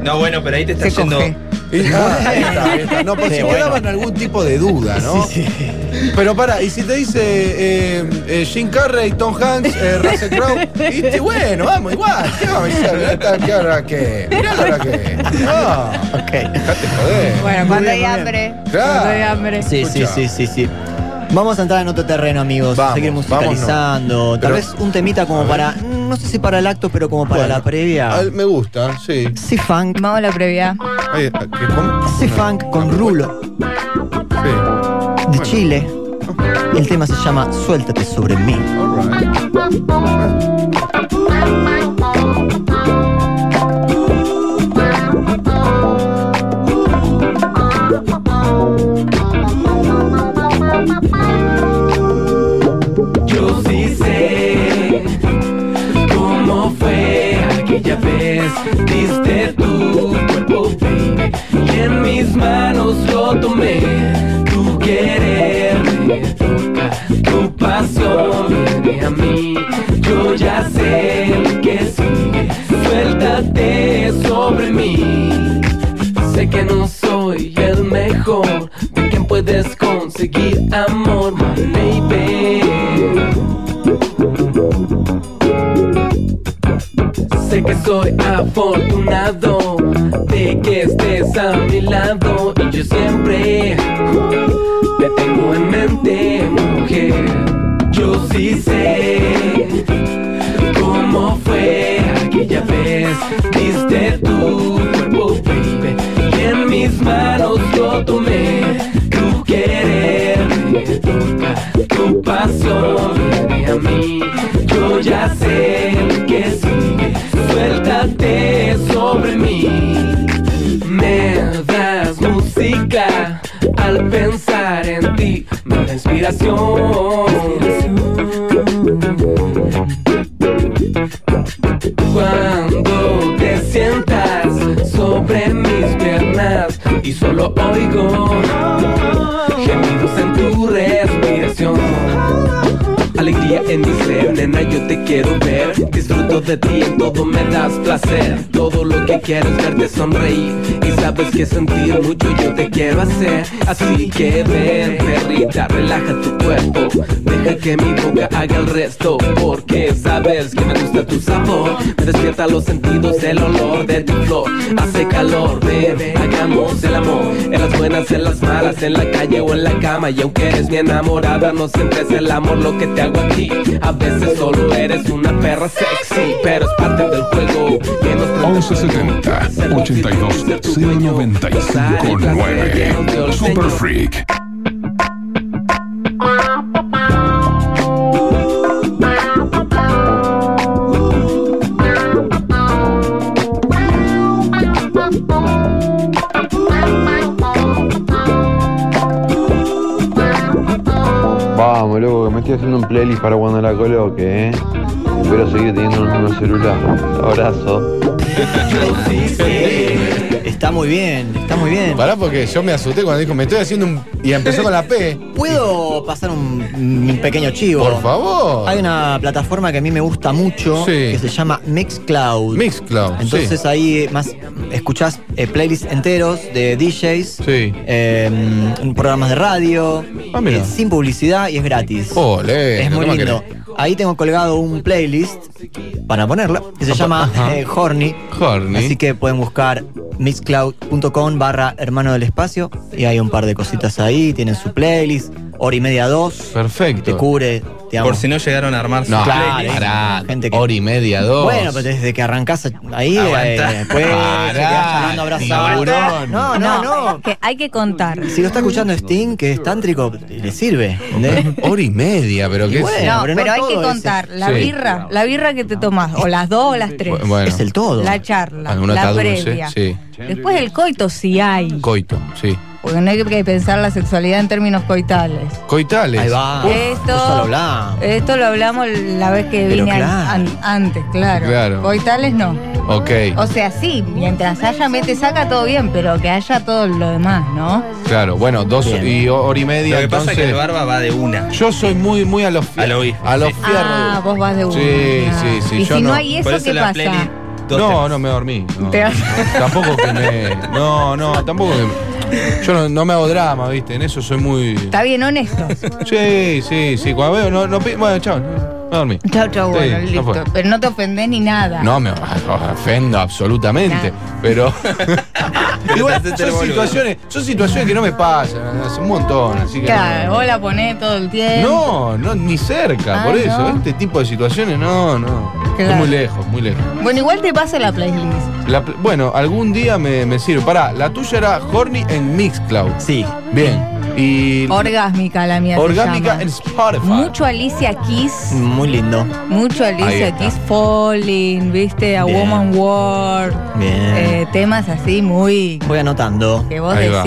No, bueno, pero ahí te se estás yendo. coge. Y- ah, ahí está, ahí está. No, por Sí, si bueno. quedaban algún tipo de duda, ¿no? Sí, sí. Pero para, y si te dice eh, eh, Jim Carrey, Tom Hanks, eh, Russell Crowe, y te- bueno, vamos, igual, ¿qué vamos a ¿Qué hora qué? Mirá la hora qué. No, Ok. dejate joder. Bueno, cuando bien, hay hambre. Claro. Cuando hay hambre. Sí, sí, Escucha. sí, sí, sí. Vamos a entrar en otro terreno, amigos. Vamos, seguir musicalizando. Tal Pero- vez un temita como para. No sé si para el acto, pero como para Bueno, la previa. al- Me gusta, sí. Si funk. Vamos a la previa. Ahí, ¿qué, cómo? Si funk con Rulo Sí. de Chile. El tema se llama Suéltate sobre mí. Yo sí sé cómo fue aquella vez. Diste tu mis manos lo tomé. Tu querer tu pasión viene a mí. Yo ya sé que sigue. Suéltate sobre mí. Sé que no soy el mejor de quien puedes conseguir amor, my baby. Sé que soy afortunado a mi lado y yo siempre te tengo en mente, mujer. Yo sí sé cómo fue aquella vez. Diste tu cuerpo, baby, y en mis manos lo tomé. Tu querer tu pasión viene a mí. Yo ya sé que sigue. Siéntate sobre mí. Me das música al pensar en ti. Da inspiración. Cuando te sientas sobre mis piernas y solo oigo gemidos en tu respiración. Alegría en mi ser, nena, yo te quiero ver. De ti, todo me das placer. Todo lo que quiero es verte sonreír. Y sabes que sentir mucho yo te quiero hacer. Así que ven, perrita, relaja tu cuerpo. Deja que mi boca haga el resto. Porque sabes que me gusta tu sabor. Me despierta los sentidos, el olor de tu flor. Hace calor, bebé, hagamos el amor. En las buenas, en las malas, en la calle o en la cama. Y aunque eres mi enamorada, no siempre es el amor lo que te hago aquí. A veces solo eres una perra sexy, pero es parte del juego. Que nos prende 1170 82 095 9 Super Freak. Vamos, loco, que me estoy haciendo un playlist para cuando la coloque, ¿eh? Espero seguir teniendo el mismo celular. Abrazo. Está muy bien, está muy bien. Pará porque yo me asusté cuando dijo, me estoy haciendo un... Y empezó con la P. ¿Puedo pasar un, un pequeño chivo? Por favor. Hay una plataforma que a mí me gusta mucho Sí. que se llama Mixcloud. Mixcloud, Entonces sí. ahí más escuchás eh, playlists enteros de DJs, eh, programas de radio, Ah, eh, sin publicidad y es gratis. Ole, es ¿qué muy lindo. Ahí tengo colgado un playlist para ponerla que se Apa, llama eh, Horny. Horny. Así que pueden buscar mixcloud.com barra hermano del espacio y hay un par de cositas ahí, tienen su playlist, hora y media dos. Perfecto. Te cubre, digamos. Por si no llegaron a armar No, pará, gente que- hora y media, dos. Bueno, pero desde que arrancás ahí, Aguantá. eh, después Pará, se abrazado. No, no, no. Que hay que contar. Si lo está escuchando Sting, que es tántrico, le sirve. ¿entendés? Hora y media, pero Y qué bueno, No, pero pero, no hay que contar. La Sí. birra, la birra que te tomás, o las dos o las tres. Bueno. Es el todo. La charla, la dulce, previa. sí. Después el coito sí hay. Coito, sí. Porque no hay que pensar la sexualidad en términos coitales. Coitales. Ahí va. Esto- Eso lo hablamos. Esto lo hablamos la vez que Pero vine claro. an- antes, claro. Claro. Coitales no. Ok, O sea, sí, mientras haya mete saca todo bien, pero que haya todo lo demás, ¿no? claro. Bueno, dos Bien. y hora y media. Lo que pasa es que el entonces, barba va de una. Yo soy muy, muy a los A lo fierros. A los sí. fierros. Ah, vos vas de una. Sí, sí, sí, Y yo si no, no. hay eso, ¿qué pasa? Dos No, temas. no me dormí. no. Te- Tampoco que me. No, no, tampoco que. Yo no, no me hago drama, ¿viste? En eso soy muy. Está bien honesto. Sí, sí, sí. Cuando veo, no, no. pi- Bueno, chao. Me dormí. Chau, chau, Sí, bueno, listo. fue. Pero no te ofendés ni nada. No me ofendo absolutamente, pero igual son situaciones, son situaciones que no me pasan hace un montón, así que Claro, vos la ponés todo el tiempo. no, no ni cerca, Ah, por eso, ¿no? este tipo de situaciones no, no, Claro. es muy lejos, muy lejos. Bueno, igual te paso la playlist. La bueno, algún día me, me sirve. Pará, la tuya era Horny en Mixcloud. Sí. Bien. Y Orgásmica la mía. llama. en Spotify. Mucho Alicia Keys. Muy lindo. Mucho Alicia. Keys Falling, viste, A Bien. Woman World. Bien. eh, temas así muy. Voy anotando. que vos Ahí va.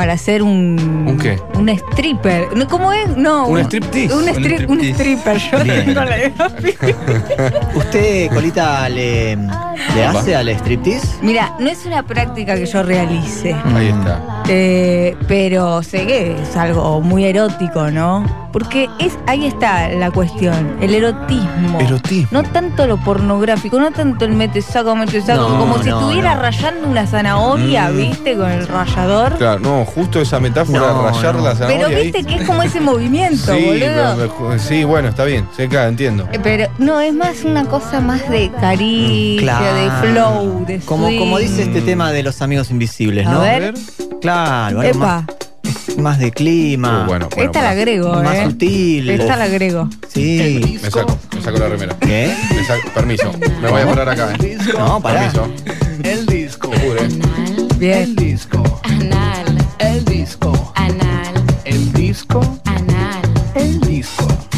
Para hacer un. ¿Un qué? Un stripper. No, ¿Cómo es? No. Un striptease. Un, stri- un stripper. Yo Bien. tengo la ¿Usted, Colita, le, le hace al striptease? Mira, no es una práctica que yo realice. Ahí está. Eh, pero sé que es algo muy erótico, ¿no? Porque es ahí está la cuestión, el erotismo. Erotismo. No tanto lo pornográfico, no tanto el mete saco, mete saco, No, como si estuviera no. rayando una zanahoria, Mm. ¿viste? Con el rallador. Claro, no, justo esa metáfora No, de rayar no. la zanahoria Pero ahí. viste que es como ese movimiento, Sí, boludo. pero me- sí, bueno, está bien. Sí, claro, entiendo. Eh, Pero no, es más una cosa más de caricia, Claro. de flow, de Como, como dice este tema de los amigos invisibles, A ¿no? ver. Claro, algo Epa, más, más de clima. Uh, bueno, bueno, esta la agrego, más ¿eh? sutil. Esta la agrego. Sí. Me saco, me saco la remera. ¿Qué? Me saco- permiso, me voy a parar acá, ¿eh? No, pará. Permiso. El disco. Jure. Bien. El disco. Disco. anal, El disco. anal, El disco.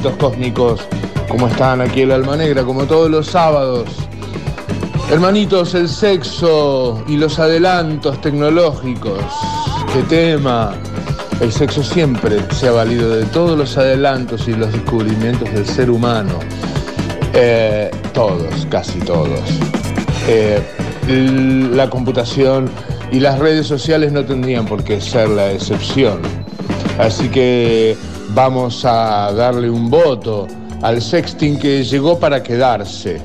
Cósmicos? ¿Cómo están aquí el Alma Negra? Como todos los sábados. Hermanitos, el sexo y los adelantos tecnológicos. ¿Qué tema? El sexo siempre se ha valido de todos los adelantos y los descubrimientos del ser humano. Eh, todos, casi todos. Eh, la computación y las redes sociales no tendrían por qué ser la excepción. Así que vamos a darle un voto al sexting que llegó para quedarse.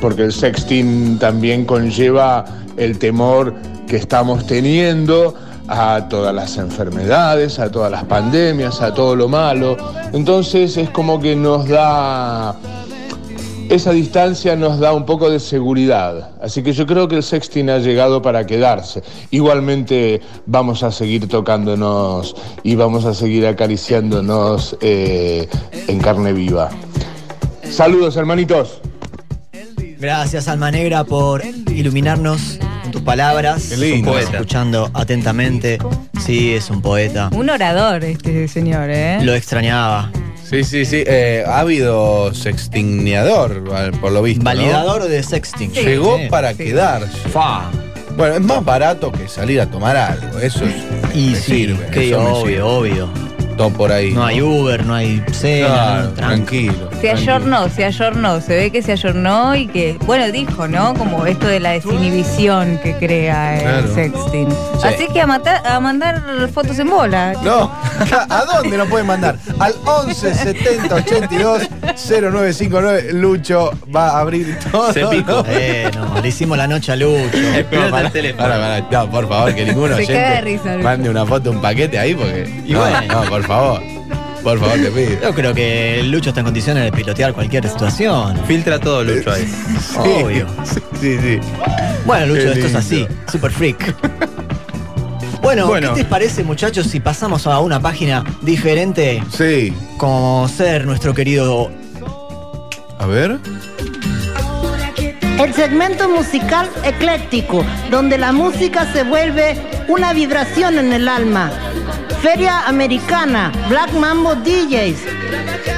Porque el sexting también conlleva el temor que estamos teniendo a todas las enfermedades, a todas las pandemias, a todo lo malo. Entonces es como que nos da esa distancia nos da un poco de seguridad. Así que yo creo que el sexting ha llegado para quedarse. Igualmente vamos a seguir tocándonos y vamos a seguir acariciándonos eh, en carne viva. Saludos, hermanitos. Gracias, Alma Negra, por iluminarnos con tus palabras. Qué lindo. Estamos escuchando atentamente. Sí, es un poeta. Un orador este señor, ¿eh? Lo extrañaba. Sí, sí, sí. eh, ha habido sextingneador, por lo visto. ¿no? Validador de sexting. Llegó Sí. para quedarse. Fa. Bueno, es más barato que salir a tomar algo. Eso es. Y me sí, sirve. que eso me obvio, sirve. obvio. Todo por ahí. No hay Uber, no hay cena, Claro, tranquilo. Se ayornó, se ayornó, se ve que se ayornó y que, bueno, dijo, ¿no? Como esto de la desinhibición que crea el Claro. sexting. Sí. Así que a, matar, a mandar fotos en bola. No, ¿a dónde nos pueden mandar? Al 11 70 82 0959. Lucho va a abrir todo. Se picó. Bueno, le hicimos la noche a Lucho. No, pará, pará, pará. No, por favor, que ninguno Se oyente risa, mande una foto, un paquete ahí, porque. Y no, bueno. no, por favor. Por favor, te pido. Yo creo que Lucho está en condiciones de pilotear cualquier situación. Filtra todo, Lucho, ahí. Obvio. Sí, sí. Bueno, Lucho, esto es así. Super freak. Bueno, Bueno. ¿qué te parece, muchachos, si pasamos a una página diferente? Sí. Como ser nuestro querido. A ver. El segmento musical ecléctico, donde la música se vuelve una vibración en el alma. Feria Americana, Black Mambo DJs.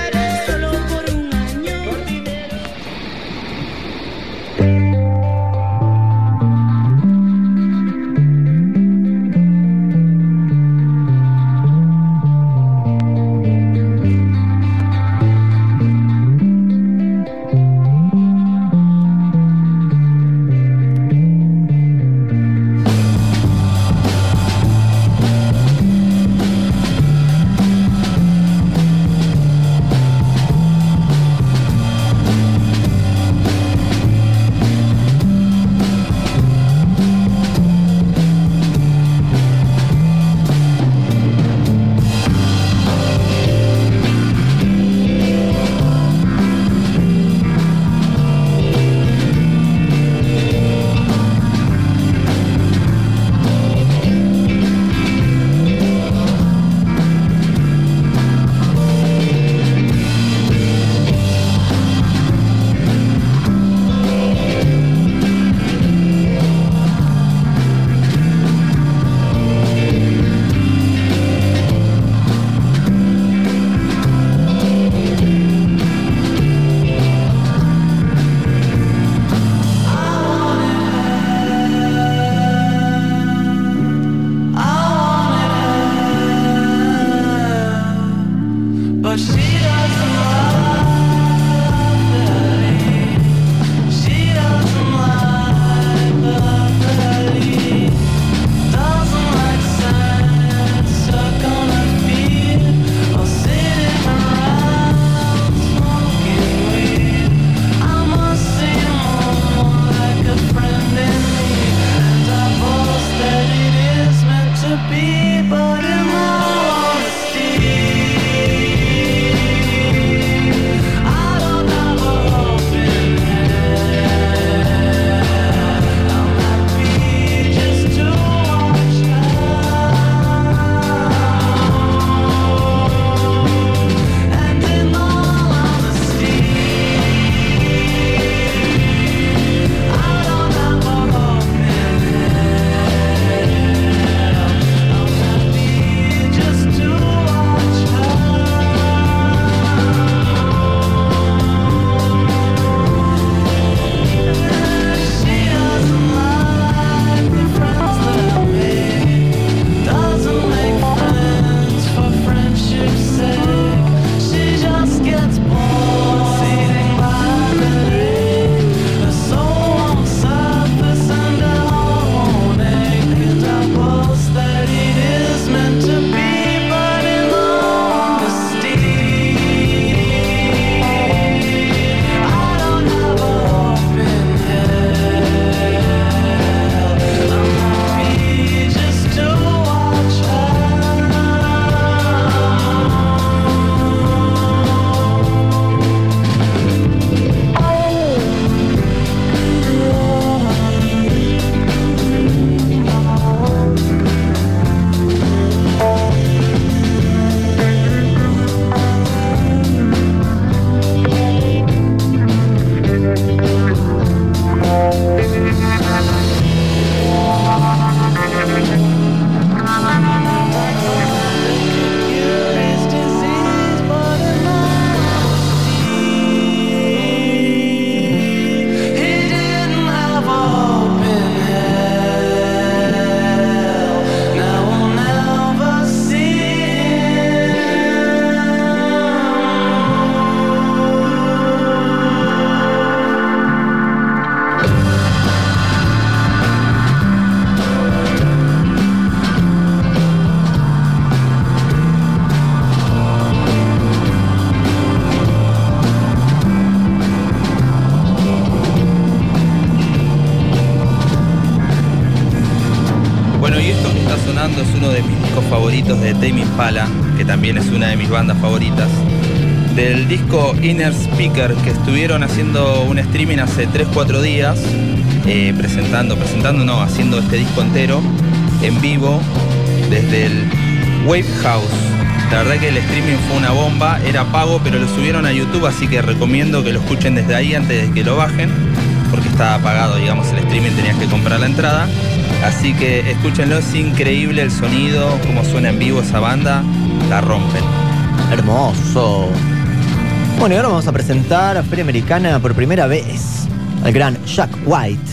Que también es una de mis bandas favoritas. Del disco Inner Speaker, que estuvieron haciendo un streaming hace 3-4 días, eh, presentando, presentando no, haciendo este disco entero en vivo desde el Wave House. La verdad que el streaming fue una bomba, era pago, pero lo subieron a YouTube, así que recomiendo que lo escuchen desde ahí antes de que lo bajen, porque estaba pagado, digamos, el streaming tenías que comprar la entrada. Así que escúchenlo, es increíble el sonido, cómo suena en vivo esa banda, la rompen. Hermoso. Bueno, y ahora vamos a presentar a Feria Americana por primera vez al gran Jack White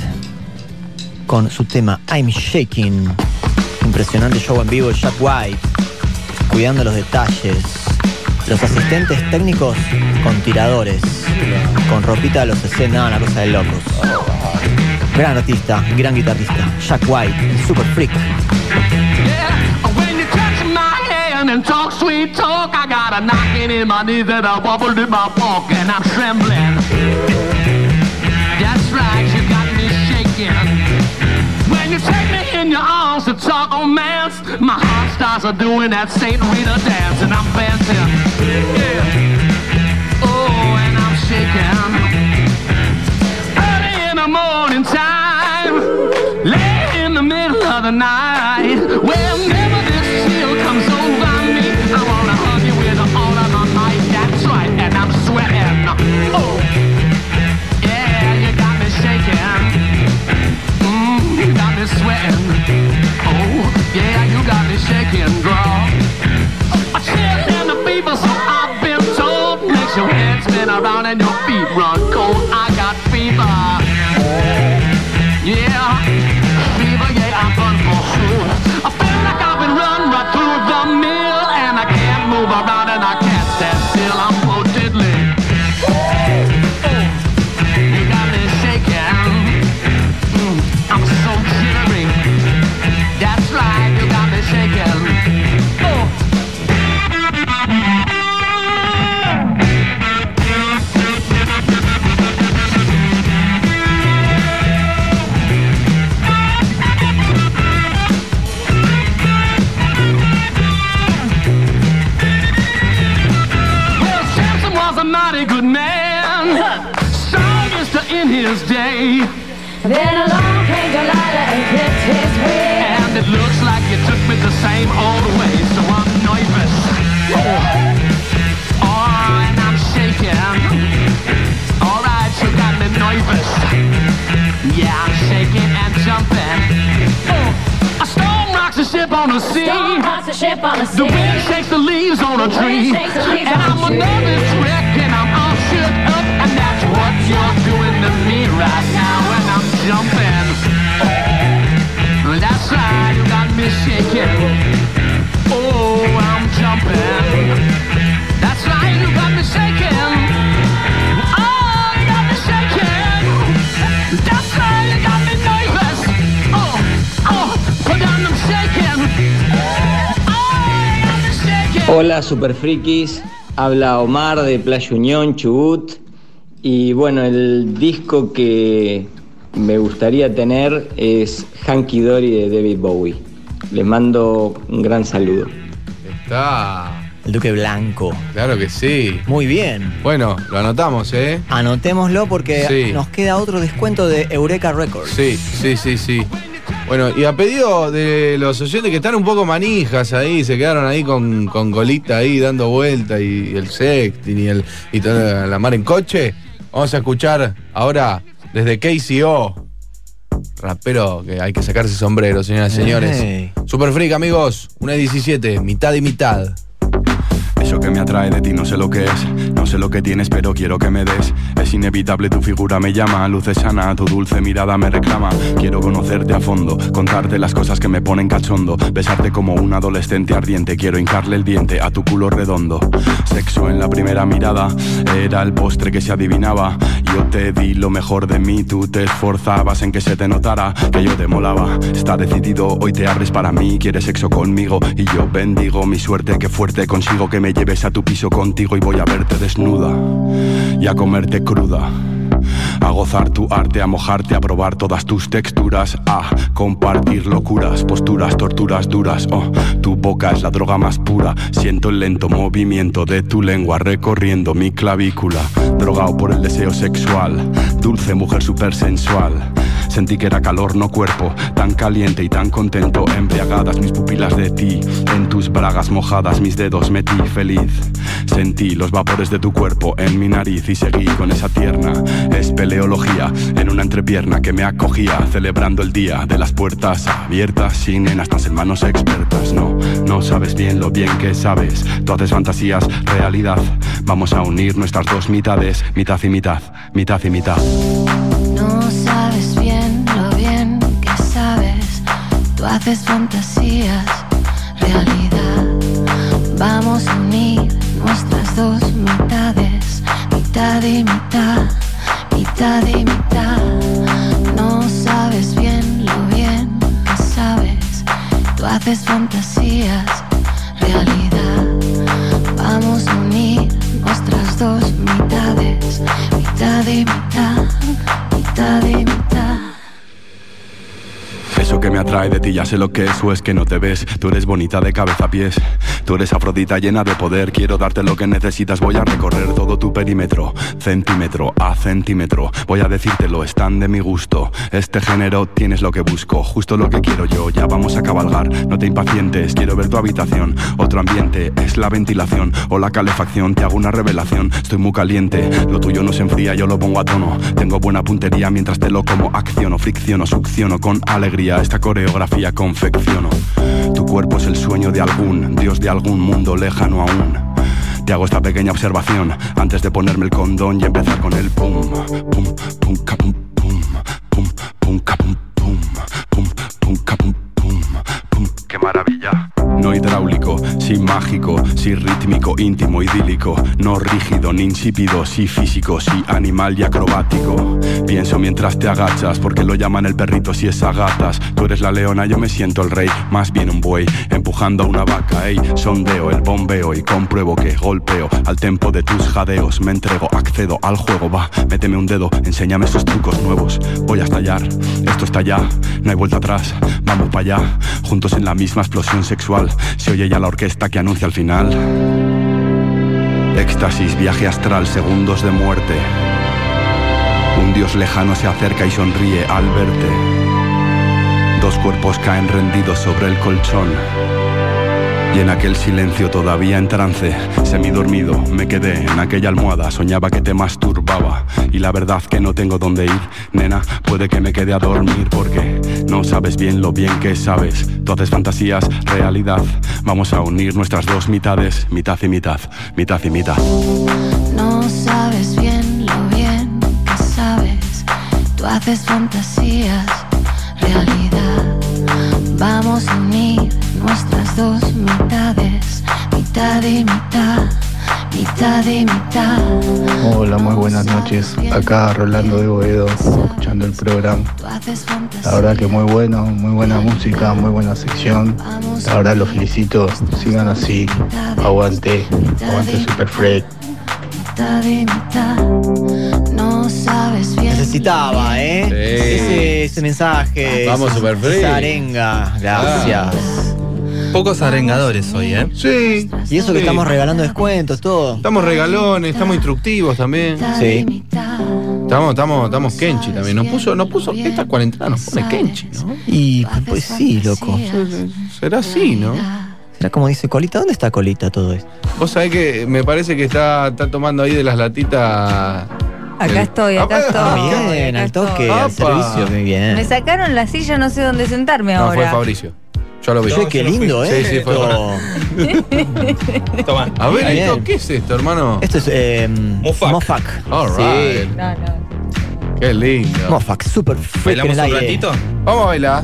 con su tema I'm Shaking. Impresionante show en vivo Jack White, cuidando los detalles. Los asistentes técnicos con tiradores, con ropita de los 60, una cosa de locos. Gran artista, gran guitarrista, Jack White, super freak. When you touch my hand and talk sweet talk, I got a knocking in my knees and a wobble in my walk, and I'm trembling. That's right, you got me shaking. When you take me in your arms to talk romance, my heart starts a doing that Saint Rita dance, and I'm dancing. Yeah. Oh, and I'm shaking. In time, late in the middle of the night, whenever this chill comes over me, I wanna hug you with all of my might. That's right, and I'm sweating. Oh, yeah, you got me shaking. Mm, you got me sweating. Oh, yeah, you got me shaking, girl. A chill in the fever, so I've been told. Makes your head spin around and your feet run cold. I got fever. Yeah, his day. Then along came Delilah and clipped his wig. And it looks like you took me the same old way, so I'm nervous. Oh, and I'm shaking. All right, you got me nervous. Yeah, I'm shaking and jumping. Oh, a storm rocks the ship on the sea. Storm rocks the ship on the The wind shakes the leaves on a tree. wind shakes the leaves and I'm a a nervous wreck and I'm all shook up. You're doing me right now. I'm jumping. That's you got me shaking. Oh, I'm jumping. That's. Oh. Hola Super Frikis, habla Omar de Playa Unión, Chubut. Y bueno, el disco que me gustaría tener es Hanky Dory de David Bowie. Les mando un gran saludo. Está. El Duque Blanco. Claro que sí. Muy bien. Bueno, lo anotamos, ¿eh? Anotémoslo porque Sí. nos queda otro descuento de Eureka Records. Sí, sí, sí, sí. Bueno, y a pedido de los oyentes que están un poco manijas ahí, se quedaron ahí con, con golita ahí dando vuelta y, el sexting y, el, y toda la mar en coche, vamos a escuchar ahora desde KCO. Rapero que hay que sacarse sombrero, señoras y señores. Super Freak, amigos. Una de 17, mitad y mitad. Eso que me atrae de ti no sé lo que es, sé lo que tienes pero quiero que me des. Es inevitable tu figura me llama, luces sana, tu dulce mirada me reclama. Quiero conocerte a fondo, contarte las cosas que me ponen cachondo, besarte como un adolescente ardiente, quiero hincarle el diente a tu culo redondo. Sexo en la primera mirada, era el postre que se adivinaba. Yo te di lo mejor de mí, tú te esforzabas en que se te notara que yo te molaba. Está decidido, hoy te abres para mí, quieres sexo conmigo y yo bendigo mi suerte, que fuerte consigo que me lleves a tu piso contigo y voy a verte desnuda y a comerte cruda. A gozar tu arte, a mojarte, a probar todas tus texturas, a compartir locuras, posturas, torturas duras. Oh, tu boca es la droga más pura. Siento el lento movimiento de tu lengua recorriendo mi clavícula. Drogado por el deseo sexual, dulce mujer super sensual. Sentí que era calor, no cuerpo, tan caliente y tan contento. Embriagadas mis pupilas de ti, en tus bragas mojadas mis dedos metí feliz. Sentí los vapores de tu cuerpo en mi nariz y seguí con esa tierna espeleología en una entrepierna que me acogía, celebrando el día de las puertas abiertas sin nenas tan hermanos expertas. No, no sabes bien lo bien que sabes. Tú haces fantasías, realidad. Vamos a unir nuestras dos mitades, mitad y mitad, mitad y mitad. Tú haces fantasías, realidad. Vamos a unir nuestras dos mitades, mitad y mitad, mitad y mitad. No sabes bien lo bien que sabes. Tú haces fantasías, realidad. Vamos a unir nuestras dos mitades, mitad y mitad, mitad y mitad. Eso que me atrae de ti ya sé lo que es o es que no te ves. Tú eres bonita de cabeza a pies. Tú eres afrodita llena de poder. Quiero darte lo que necesitas. Voy a recorrer todo tu perímetro, centímetro a centímetro. Voy a decírtelo, están de mi gusto. Este género tienes lo que busco, justo lo que quiero yo. Ya vamos a cabalgar, no te impacientes. Quiero ver tu habitación, otro ambiente. Es la ventilación o la calefacción. Te hago una revelación. Estoy muy caliente, lo tuyo no se enfría, yo lo pongo a tono. Tengo buena puntería mientras te lo como. Acciono, fricciono, succiono con alegría. Esta coreografía confecciono. Tu cuerpo es el sueño de algún dios de algún mundo lejano aún. Te hago esta pequeña observación antes de ponerme el condón y empezar con el pum, pum, pum, ca, pum, pum, pum, pum, ca, pum, pum, pum, pum, ca, pum, pum, pum. ¡Qué maravilla! No hidráulico, sí mágico, sí rítmico, íntimo, idílico, no rígido ni insípido, sí físico, sí animal y acrobático. Pienso mientras te agachas, porque lo llaman el perrito si es a gatas. Tú eres la leona, yo me siento el rey, más bien un buey, empujando a una vaca, ey, sondeo el bombeo y compruebo que golpeo al tempo de tus jadeos. Me entrego, accedo al juego, va, méteme un dedo, enséñame esos trucos nuevos. Voy a estallar, esto está ya, no hay vuelta atrás, vamos para allá, juntos en la misma explosión sexual. Se oye ya la orquesta que anuncia el final. Éxtasis, viaje astral, segundos de muerte. Un dios lejano se acerca y sonríe al verte. Dos cuerpos caen rendidos sobre el colchón. En aquel silencio todavía en trance, semidormido, me quedé en aquella almohada, soñaba que te masturbaba. Y la verdad que no tengo dónde ir, nena, puede que me quede a dormir porque no sabes bien lo bien que sabes. Tú haces fantasías, realidad. Vamos a unir nuestras dos mitades, mitad y mitad, mitad y mitad. No sabes bien lo bien que sabes. Tú haces fantasías, realidad. Vamos a unir nuestras dos mitades, mitad y mitad, mitad y mitad. Hola, muy buenas noches. Acá Rolando de Boedo, escuchando el programa. La verdad que muy bueno, muy buena música, muy buena sección. La verdad los felicito, sigan así. Aguante, aguante Super Freak. mitad y mitad. No sabes bien. Necesitaba, ¿eh? Sí. Ese, ese mensaje. Vamos, esa- Super Free. Esa arenga. Gracias. Pocos arengadores hoy, ¿eh? Sí. Y eso que estamos regalando descuentos, todo. Estamos regalones, estamos instructivos también. Sí. Estamos, estamos, estamos Kenchi también. Nos puso, nos puso, esta cuarentena nos pone Kenchi, ¿no? Y pues sí, loco. Será así, ¿no? Será como dice Colita. ¿Dónde está Colita todo esto? Vos sabés que me parece que está, está tomando ahí de las latitas. Acá estoy, acá Ah, estoy. Bien, acá al toque, estoy. al Apa. servicio, muy Me bien. sacaron la silla, no sé dónde sentarme No, fue ahora. Fabricio. Yo lo vi. Che, qué lindo, ¿eh? Sí, sí, fue. Esto- Toma. A ver, Bien. esto, ¿qué es esto, hermano? Esto es eh, Mofak. Mofak. All Sí. right. No, no. Qué lindo. Mofak, super freak en ¿Bailamos el un aire. ratito? Vamos a bailar.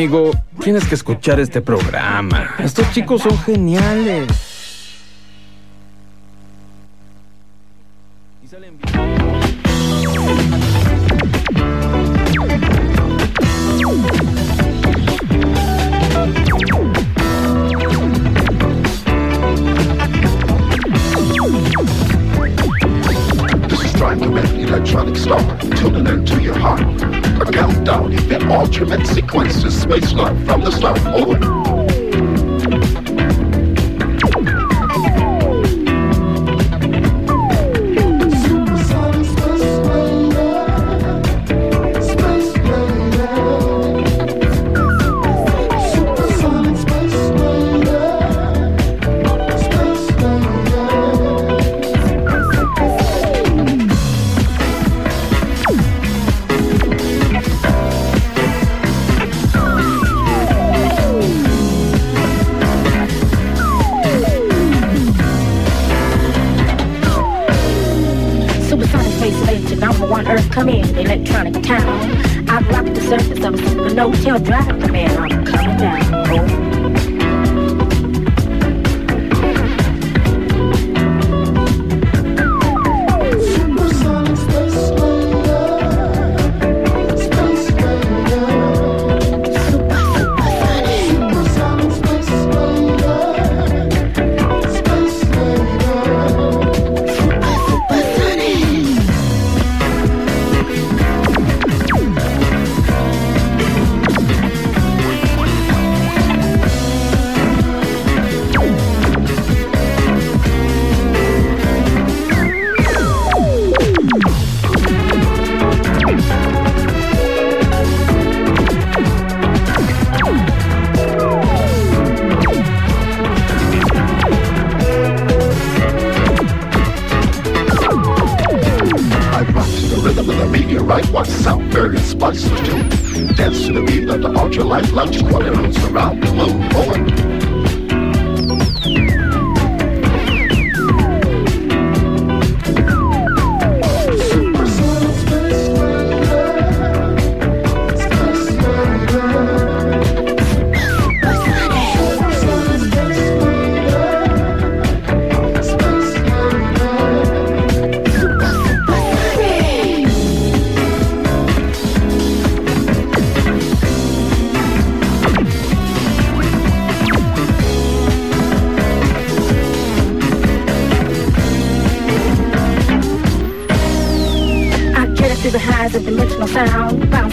Amigo, tienes que escuchar este programa. Estos chicos son geniales.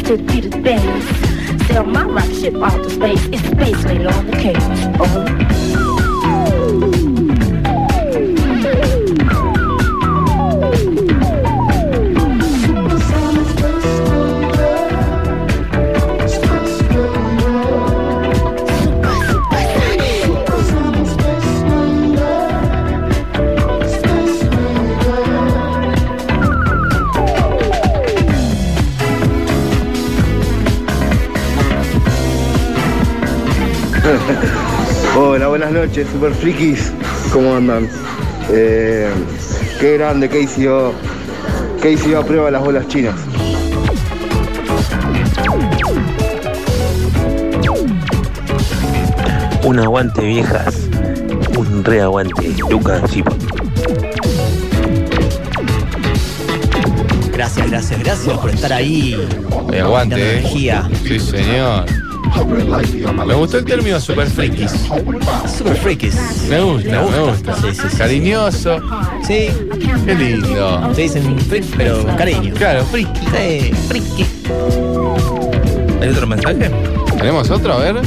To the beat of noches, super frikis. ¿Cómo andan? Eh, qué grande, KCO. KCO aprueba las bolas chinas. Un aguante viejas, un reaguante, Lucas Chipo. Gracias, gracias, gracias por estar ahí. Me aguante, eh. energía. Sí, señor. Me gustó el término super frikis. Super frikis. Me gusta, me gusta. Cariñoso. Sí. Qué lindo. Se dicen freak, pero con cariño. Claro, friki. Sí, friki. ¿Hay otro mensaje? ¿Tenemos otro? A ver.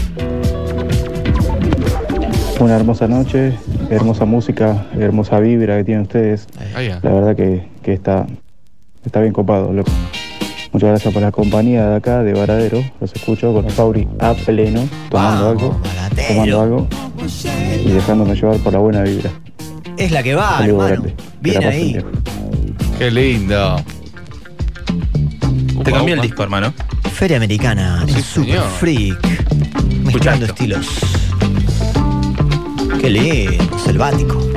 Una hermosa noche, hermosa música, hermosa vibra que tienen ustedes. La verdad que, que está, está bien copado, loco. Muchas gracias por la compañía de acá, de Varadero. Los escucho con los Fauri a pleno, tomando algo, tomando algo y dejándome llevar por la buena vibra. Es la que va, hermano. Que Bien ahí. bien. Qué lindo. Te cambié el disco, hermano. Feria Americana, el Super señor. Freak. Mezclando estilos. Qué lindo, selvático.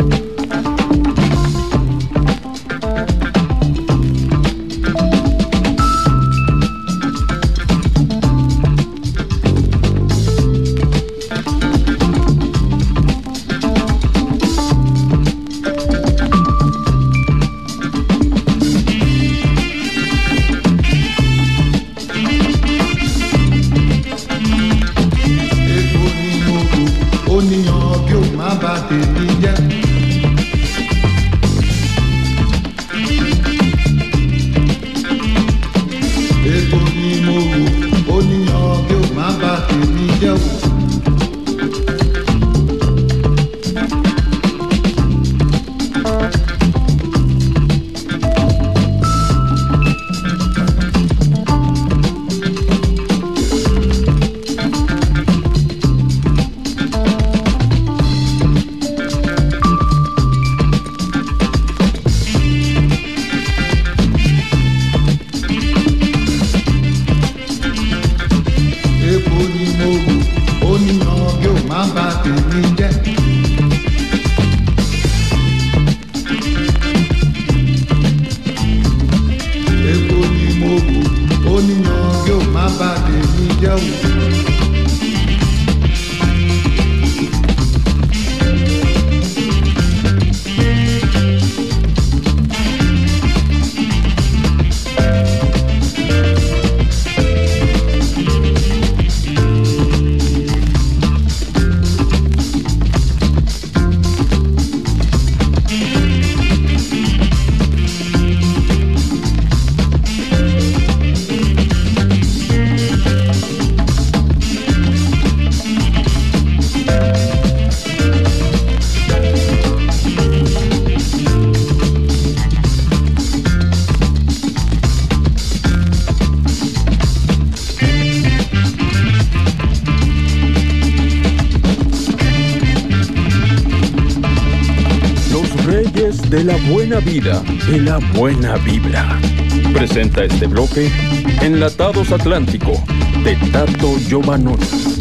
Buena vida y la buena vibra. Presenta este bloque Enlatados Atlántico de Tato Giovanotti.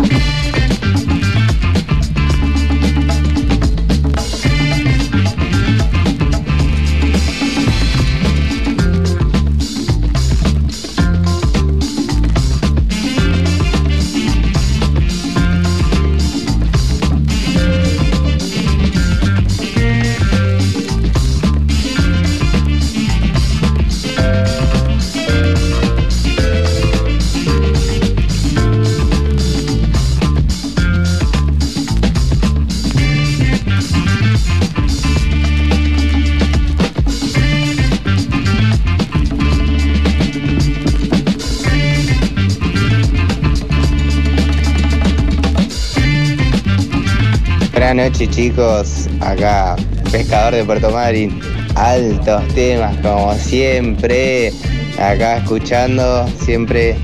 Buenas noches chicos, acá pescador de Puerto Madryn, altos temas como siempre, acá escuchando siempre,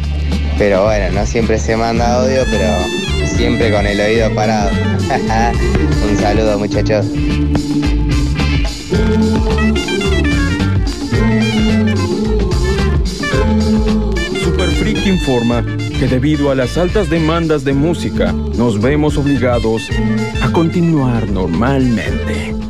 pero bueno, no siempre se manda audio, pero siempre con el oído parado. Un saludo muchachos. Super Freak informa que debido a las altas demandas de música, nos vemos obligados a continuar normalmente.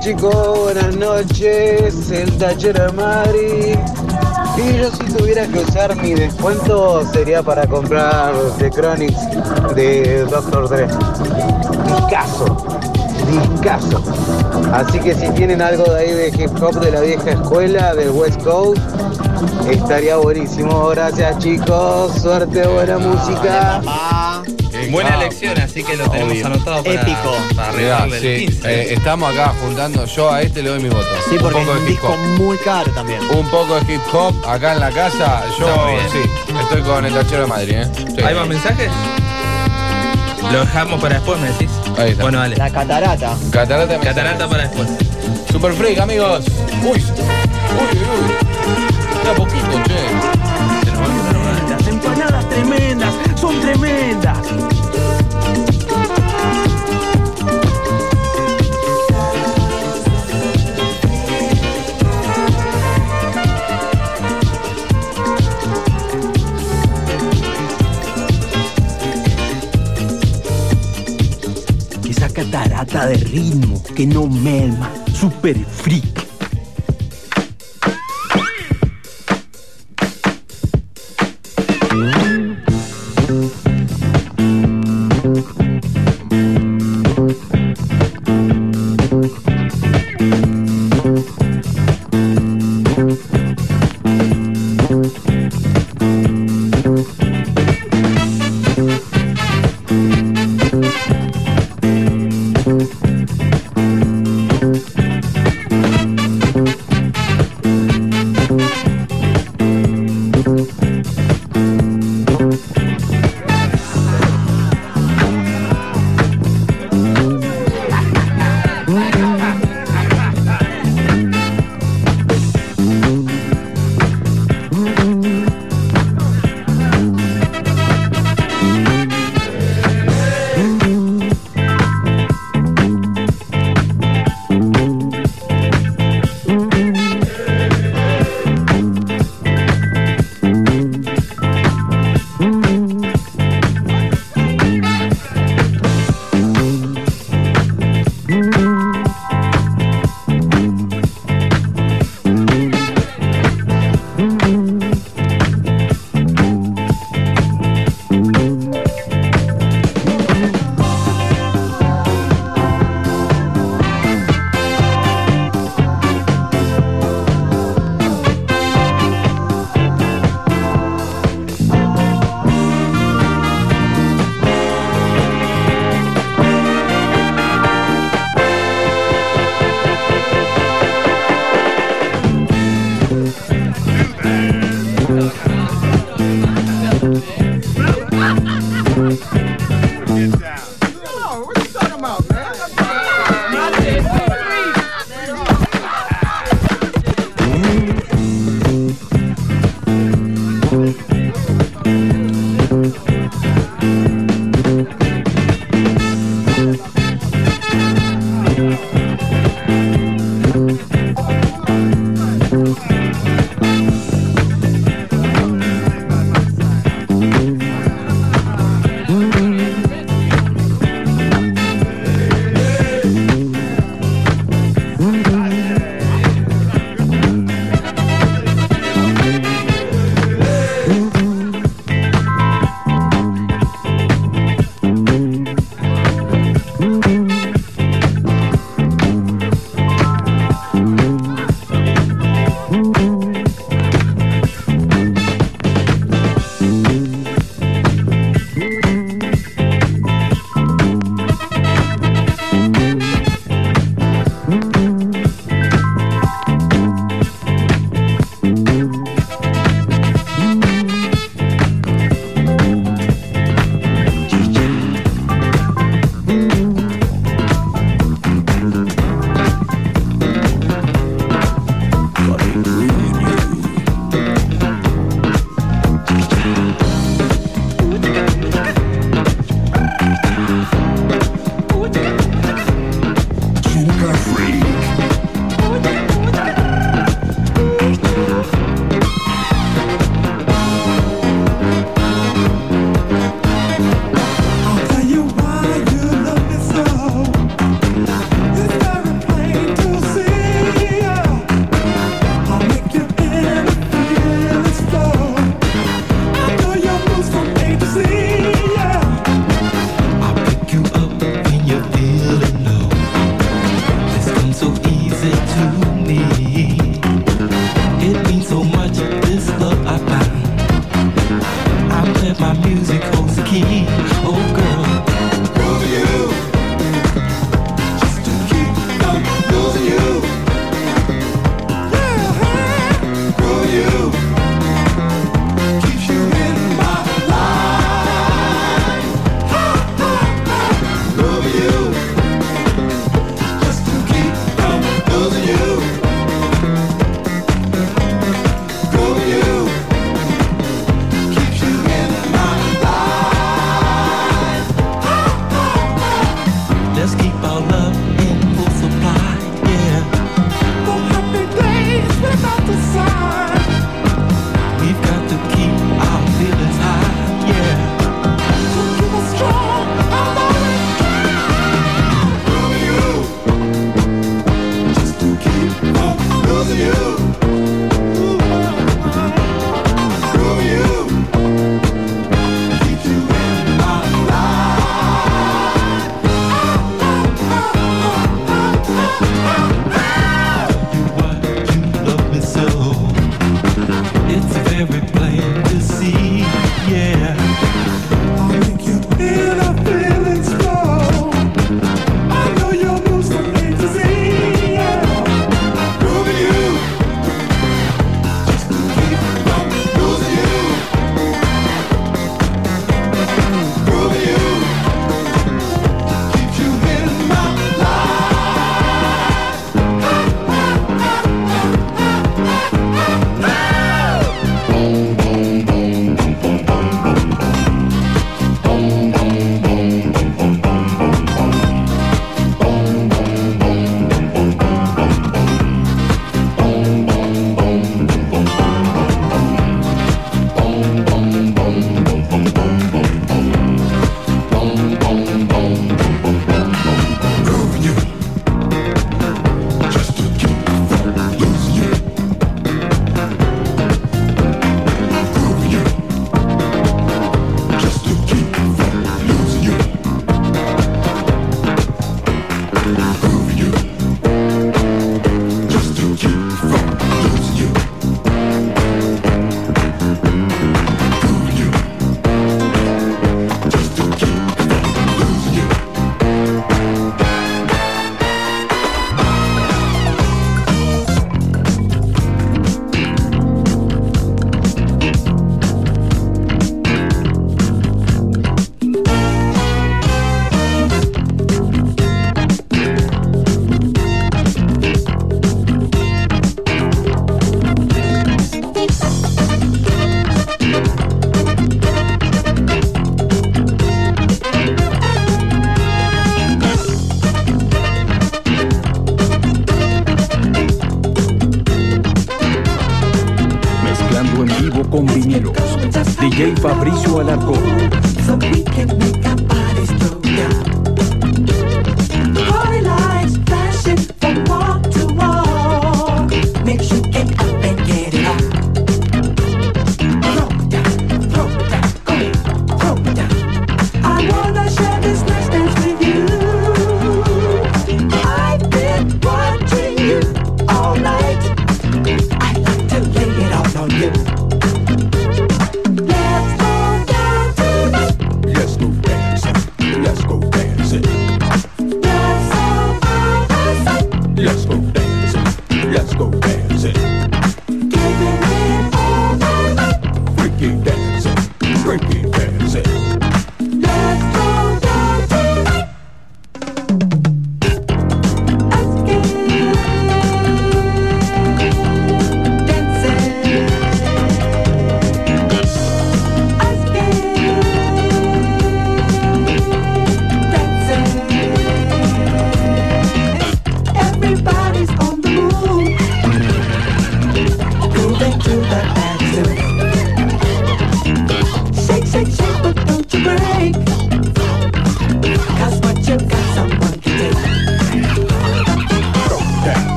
Chicos, buenas noches. El tachero de Madrid. Y yo si tuviera que usar mi descuento sería para comprar The Chronics de Dr. Dre. Discaso, discaso. Así que si tienen algo de ahí de hip hop de la vieja escuela, del West Coast, estaría buenísimo. Gracias chicos, suerte, buena música. Buena elección, así que lo tenemos Obvio. anotado para, para Mirá, regalarle el sí, 15. eh, estamos acá juntando. Yo a este le doy mi voto. Sí, porque un poco es un de hip disco hop. muy caro también. Un poco de hip hop acá en la casa. Yo Está muy bien. sí, estoy con el tachero de Madrid, ¿eh? Sí. ¿Hay más mensajes? Lo dejamos para después, me decís. Ahí está. Bueno, dale. La catarata. Catarata, de Catarata para después. Super Freak, amigos. Uy, uy, uy. Queda poquito, che. Las empanadas tremendas, son tremendas. Ritmo que no merma, super freak.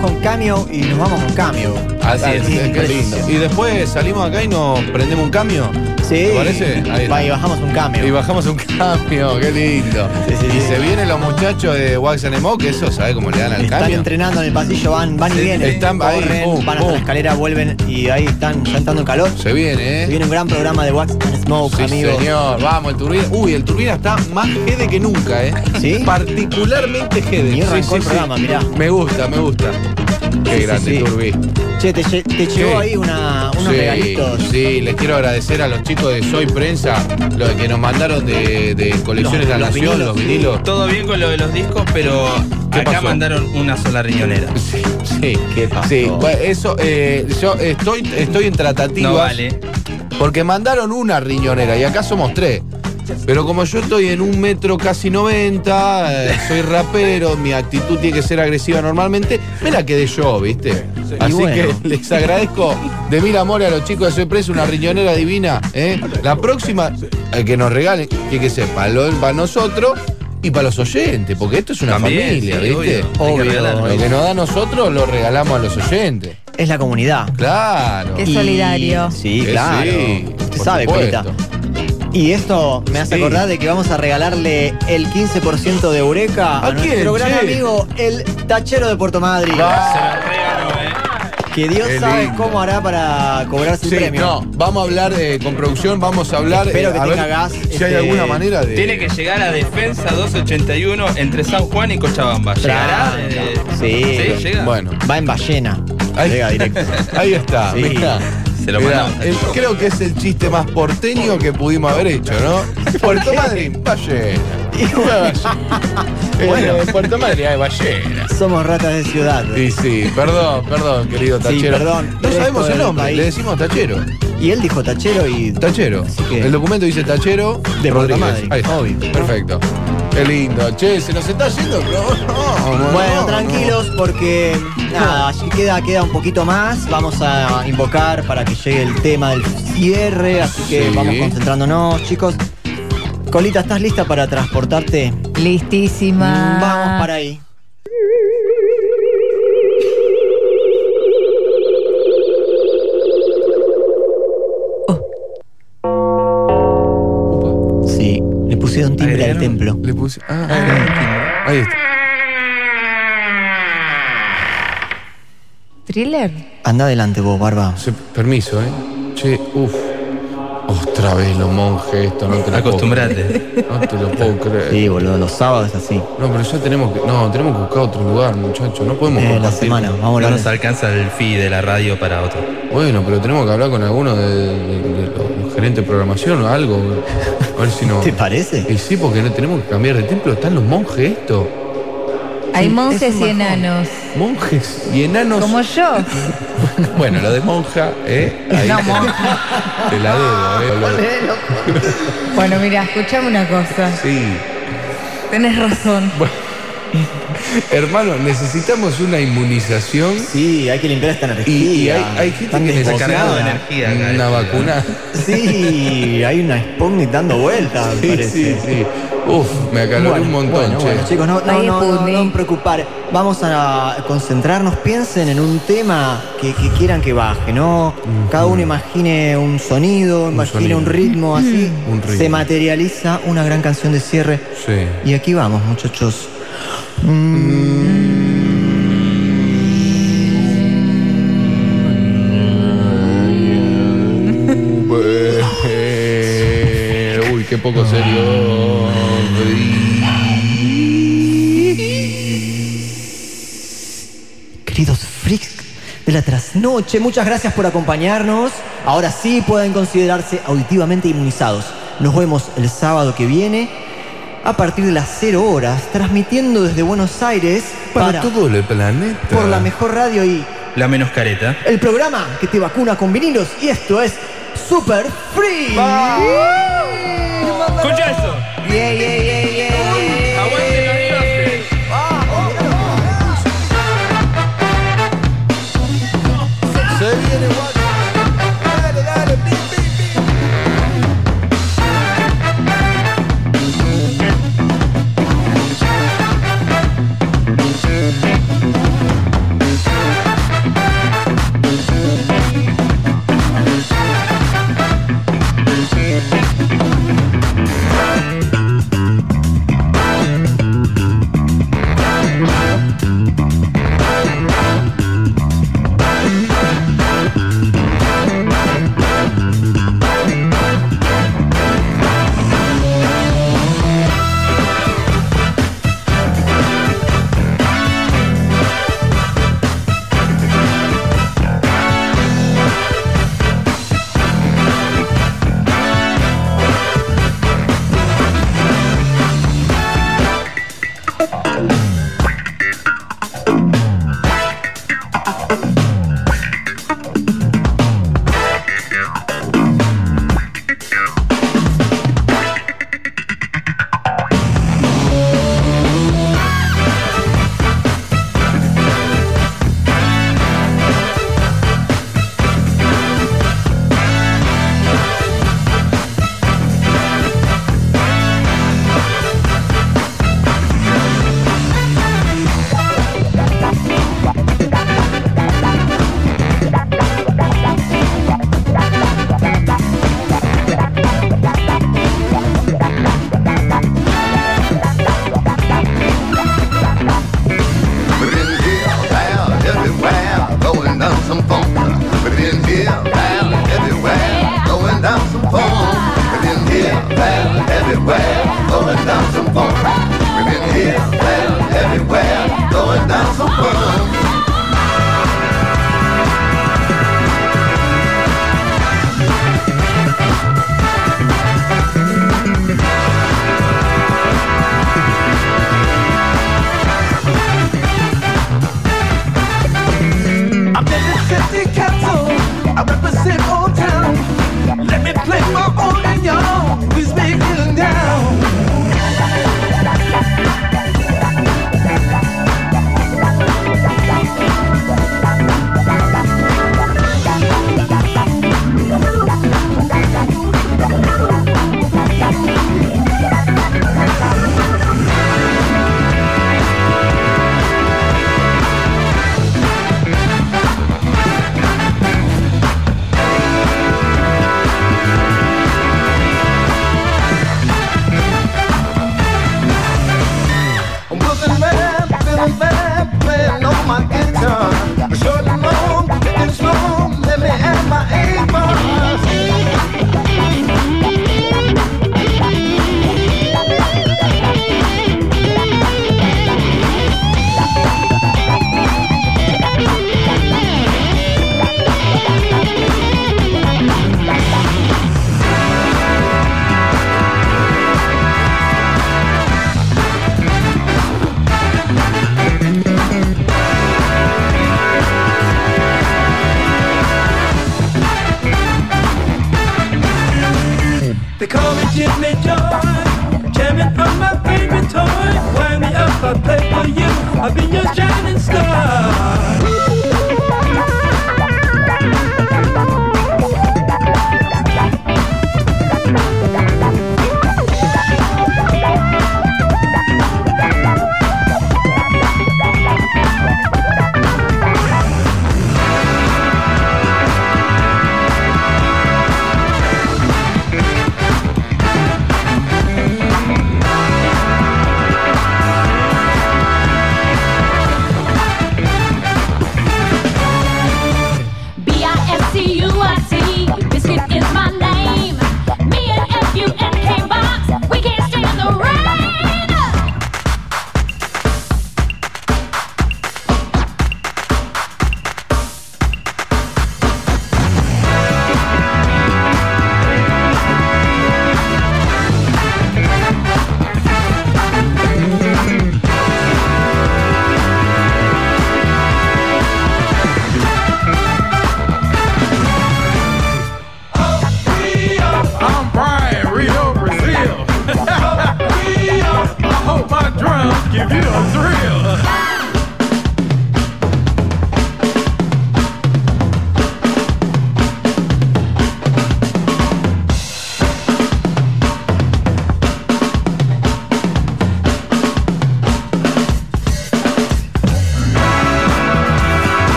Con cambio y nos vamos con cambio. Así es, Sí, qué lindo. Y después salimos acá y nos prendemos un cambio. Sí. ¿Te parece? Ahí. Va, y bajamos un cambio. Y bajamos un cambio, qué lindo. y se vienen los muchachos de Wax and Emo, que eso, ¿sabes cómo le dan al Están cambio? entrenando en el pasillo, van, van y vienen. están ahí, corren, pum, van hasta la escalera, vuelven y ahí están ya entrando en calor. Se viene, ¿eh? Se viene un gran programa de Wax Smoke, Sí, amigos. señor, vamos, el Turbina. Uy, el Turbina está más jede que nunca, ¿eh? ¿Sí? Particularmente jede. Y arrancó el programa, mirá. Me gusta, me gusta. Qué Sí, grande, sí, sí. Turbi. Che, te, te llegó Sí. ahí una, unos sí, regalitos. Sí, les quiero agradecer a los chicos de Soy Prensa, lo que nos mandaron de, de Colecciones Los- La los Nación, vinilos. los vinilos. Todo bien con lo de los discos, pero ¿Qué acá pasó? mandaron una sola riñonera. Sí, sí. ¿Qué pasó? Sí, bueno, eso, eh, yo estoy, estoy en tratativas. No vale. Porque mandaron una riñonera y acá somos tres. Pero como yo estoy en un metro casi 90, eh, soy rapero, mi actitud tiene que ser agresiva normalmente, me la quedé yo, ¿viste? Así bueno. que les agradezco de mil amores a los chicos de Soy Preso, una riñonera divina. ¿eh? La próxima, eh, que nos regalen, tiene que ser para, lo- para nosotros Y para los oyentes, porque esto es una También, familia, sí, ¿viste? obvio. Que Obvio. Lo que nos da a nosotros lo regalamos a los oyentes. Es la comunidad. Claro. Qué solidario. Sí, Que claro. sí, Usted por sabe, supuesto. Y esto me hace Sí. acordar de que vamos a regalarle el 15% de Eureka a, ¿A quién, nuestro gran che? amigo, el tachero de Puerto Madrid. Que Dios Qué sabe lindo. cómo hará para cobrarse Sí, el premio. no, vamos a hablar eh, con producción, vamos a hablar Espero eh, que a tenga ver gas, si hay este, alguna manera de Tiene que llegar a Defensa 281 entre San Juan y Cochabamba. ¿Llegará? Eh, Sí, Sí, llega. Bueno, Va en ballena. Ahí, Llega directo. ahí está. Sí. mirá. Se lo Mirá, el- creo que es el chiste más porteño que pudimos haber hecho, ¿no? Puerto Madryn, ballena. bueno, en Puerto Madryn hay ballena. Somos ratas de ciudad. Sí, sí, perdón, perdón, querido Sí, tachero. perdón, No sabemos el nombre, país. le decimos tachero. Y él dijo tachero y. Tachero. que- El documento dice tachero De Puerto Rodríguez. Madryn, Ahí está. obvio. Perfecto. Qué lindo. Che, se nos está yendo, pero no, no, Bueno, no, tranquilos porque nada, así queda, queda un poquito más. Vamos a invocar para que llegue el tema del cierre, así que Sí. vamos concentrándonos, chicos. Colita, ¿estás lista para transportarte? Listísima. Vamos para ahí. Templo. Le puse. Ah, ahí está. ¿Thriller? Anda adelante vos, Barba. Se- permiso, ¿eh? Che, uff. Otra vez los monjes, esto no te lo Acostumbrate. puedo- No te lo puedo creer. Sí, boludo, los sábados es así. No, pero ya tenemos que. No, tenemos que buscar otro lugar, muchachos. No podemos Eh, la semana, vamos a No nos alcanza el fee de la radio para otro. Bueno, pero tenemos que hablar con alguno de, de- de de programación o algo. A ver si no. ¿Te parece? Y sí, porque no tenemos que cambiar de templo. Están los monjes esto. Hay monjes y enanos. Monjes y enanos. Como yo. Bueno, lo de monja, ¿eh? Ahí No, te- monja. Te la dedo, ¿eh? Bueno, mira, escuchame una cosa. Sí. Tenés razón. Hermano, necesitamos una inmunización. Sí, hay que limpiar esta energía. Y, y hay, hay gente que necesita desbocados. energía una este, vacuna. Sí, hay una Sputnik dando vueltas, Sí, parece. sí, sí. Uf, me acaloré Bueno, un montón, bueno, che. bueno, chicos, no, no, no, no, preocupar. Vamos a concentrarnos. Piensen en un tema que, que quieran que baje, ¿no? Cada uno imagine un sonido, imagine sonido. un ritmo así. Un ritmo. Se materializa una gran canción de cierre. Sí. Y aquí vamos, muchachos. Eh, Uy, qué poco serio. Queridos freaks de la trasnoche, muchas gracias por acompañarnos. Ahora sí pueden considerarse auditivamente inmunizados. Nos vemos el sábado que viene a partir de las 0 horas, transmitiendo desde Buenos Aires Para, todo el planeta. por la mejor radio y La menos careta. el programa que te vacuna con vinilos. Y esto es Super Free. ¡Escucha eso! Yeah, yeah, yeah, yeah.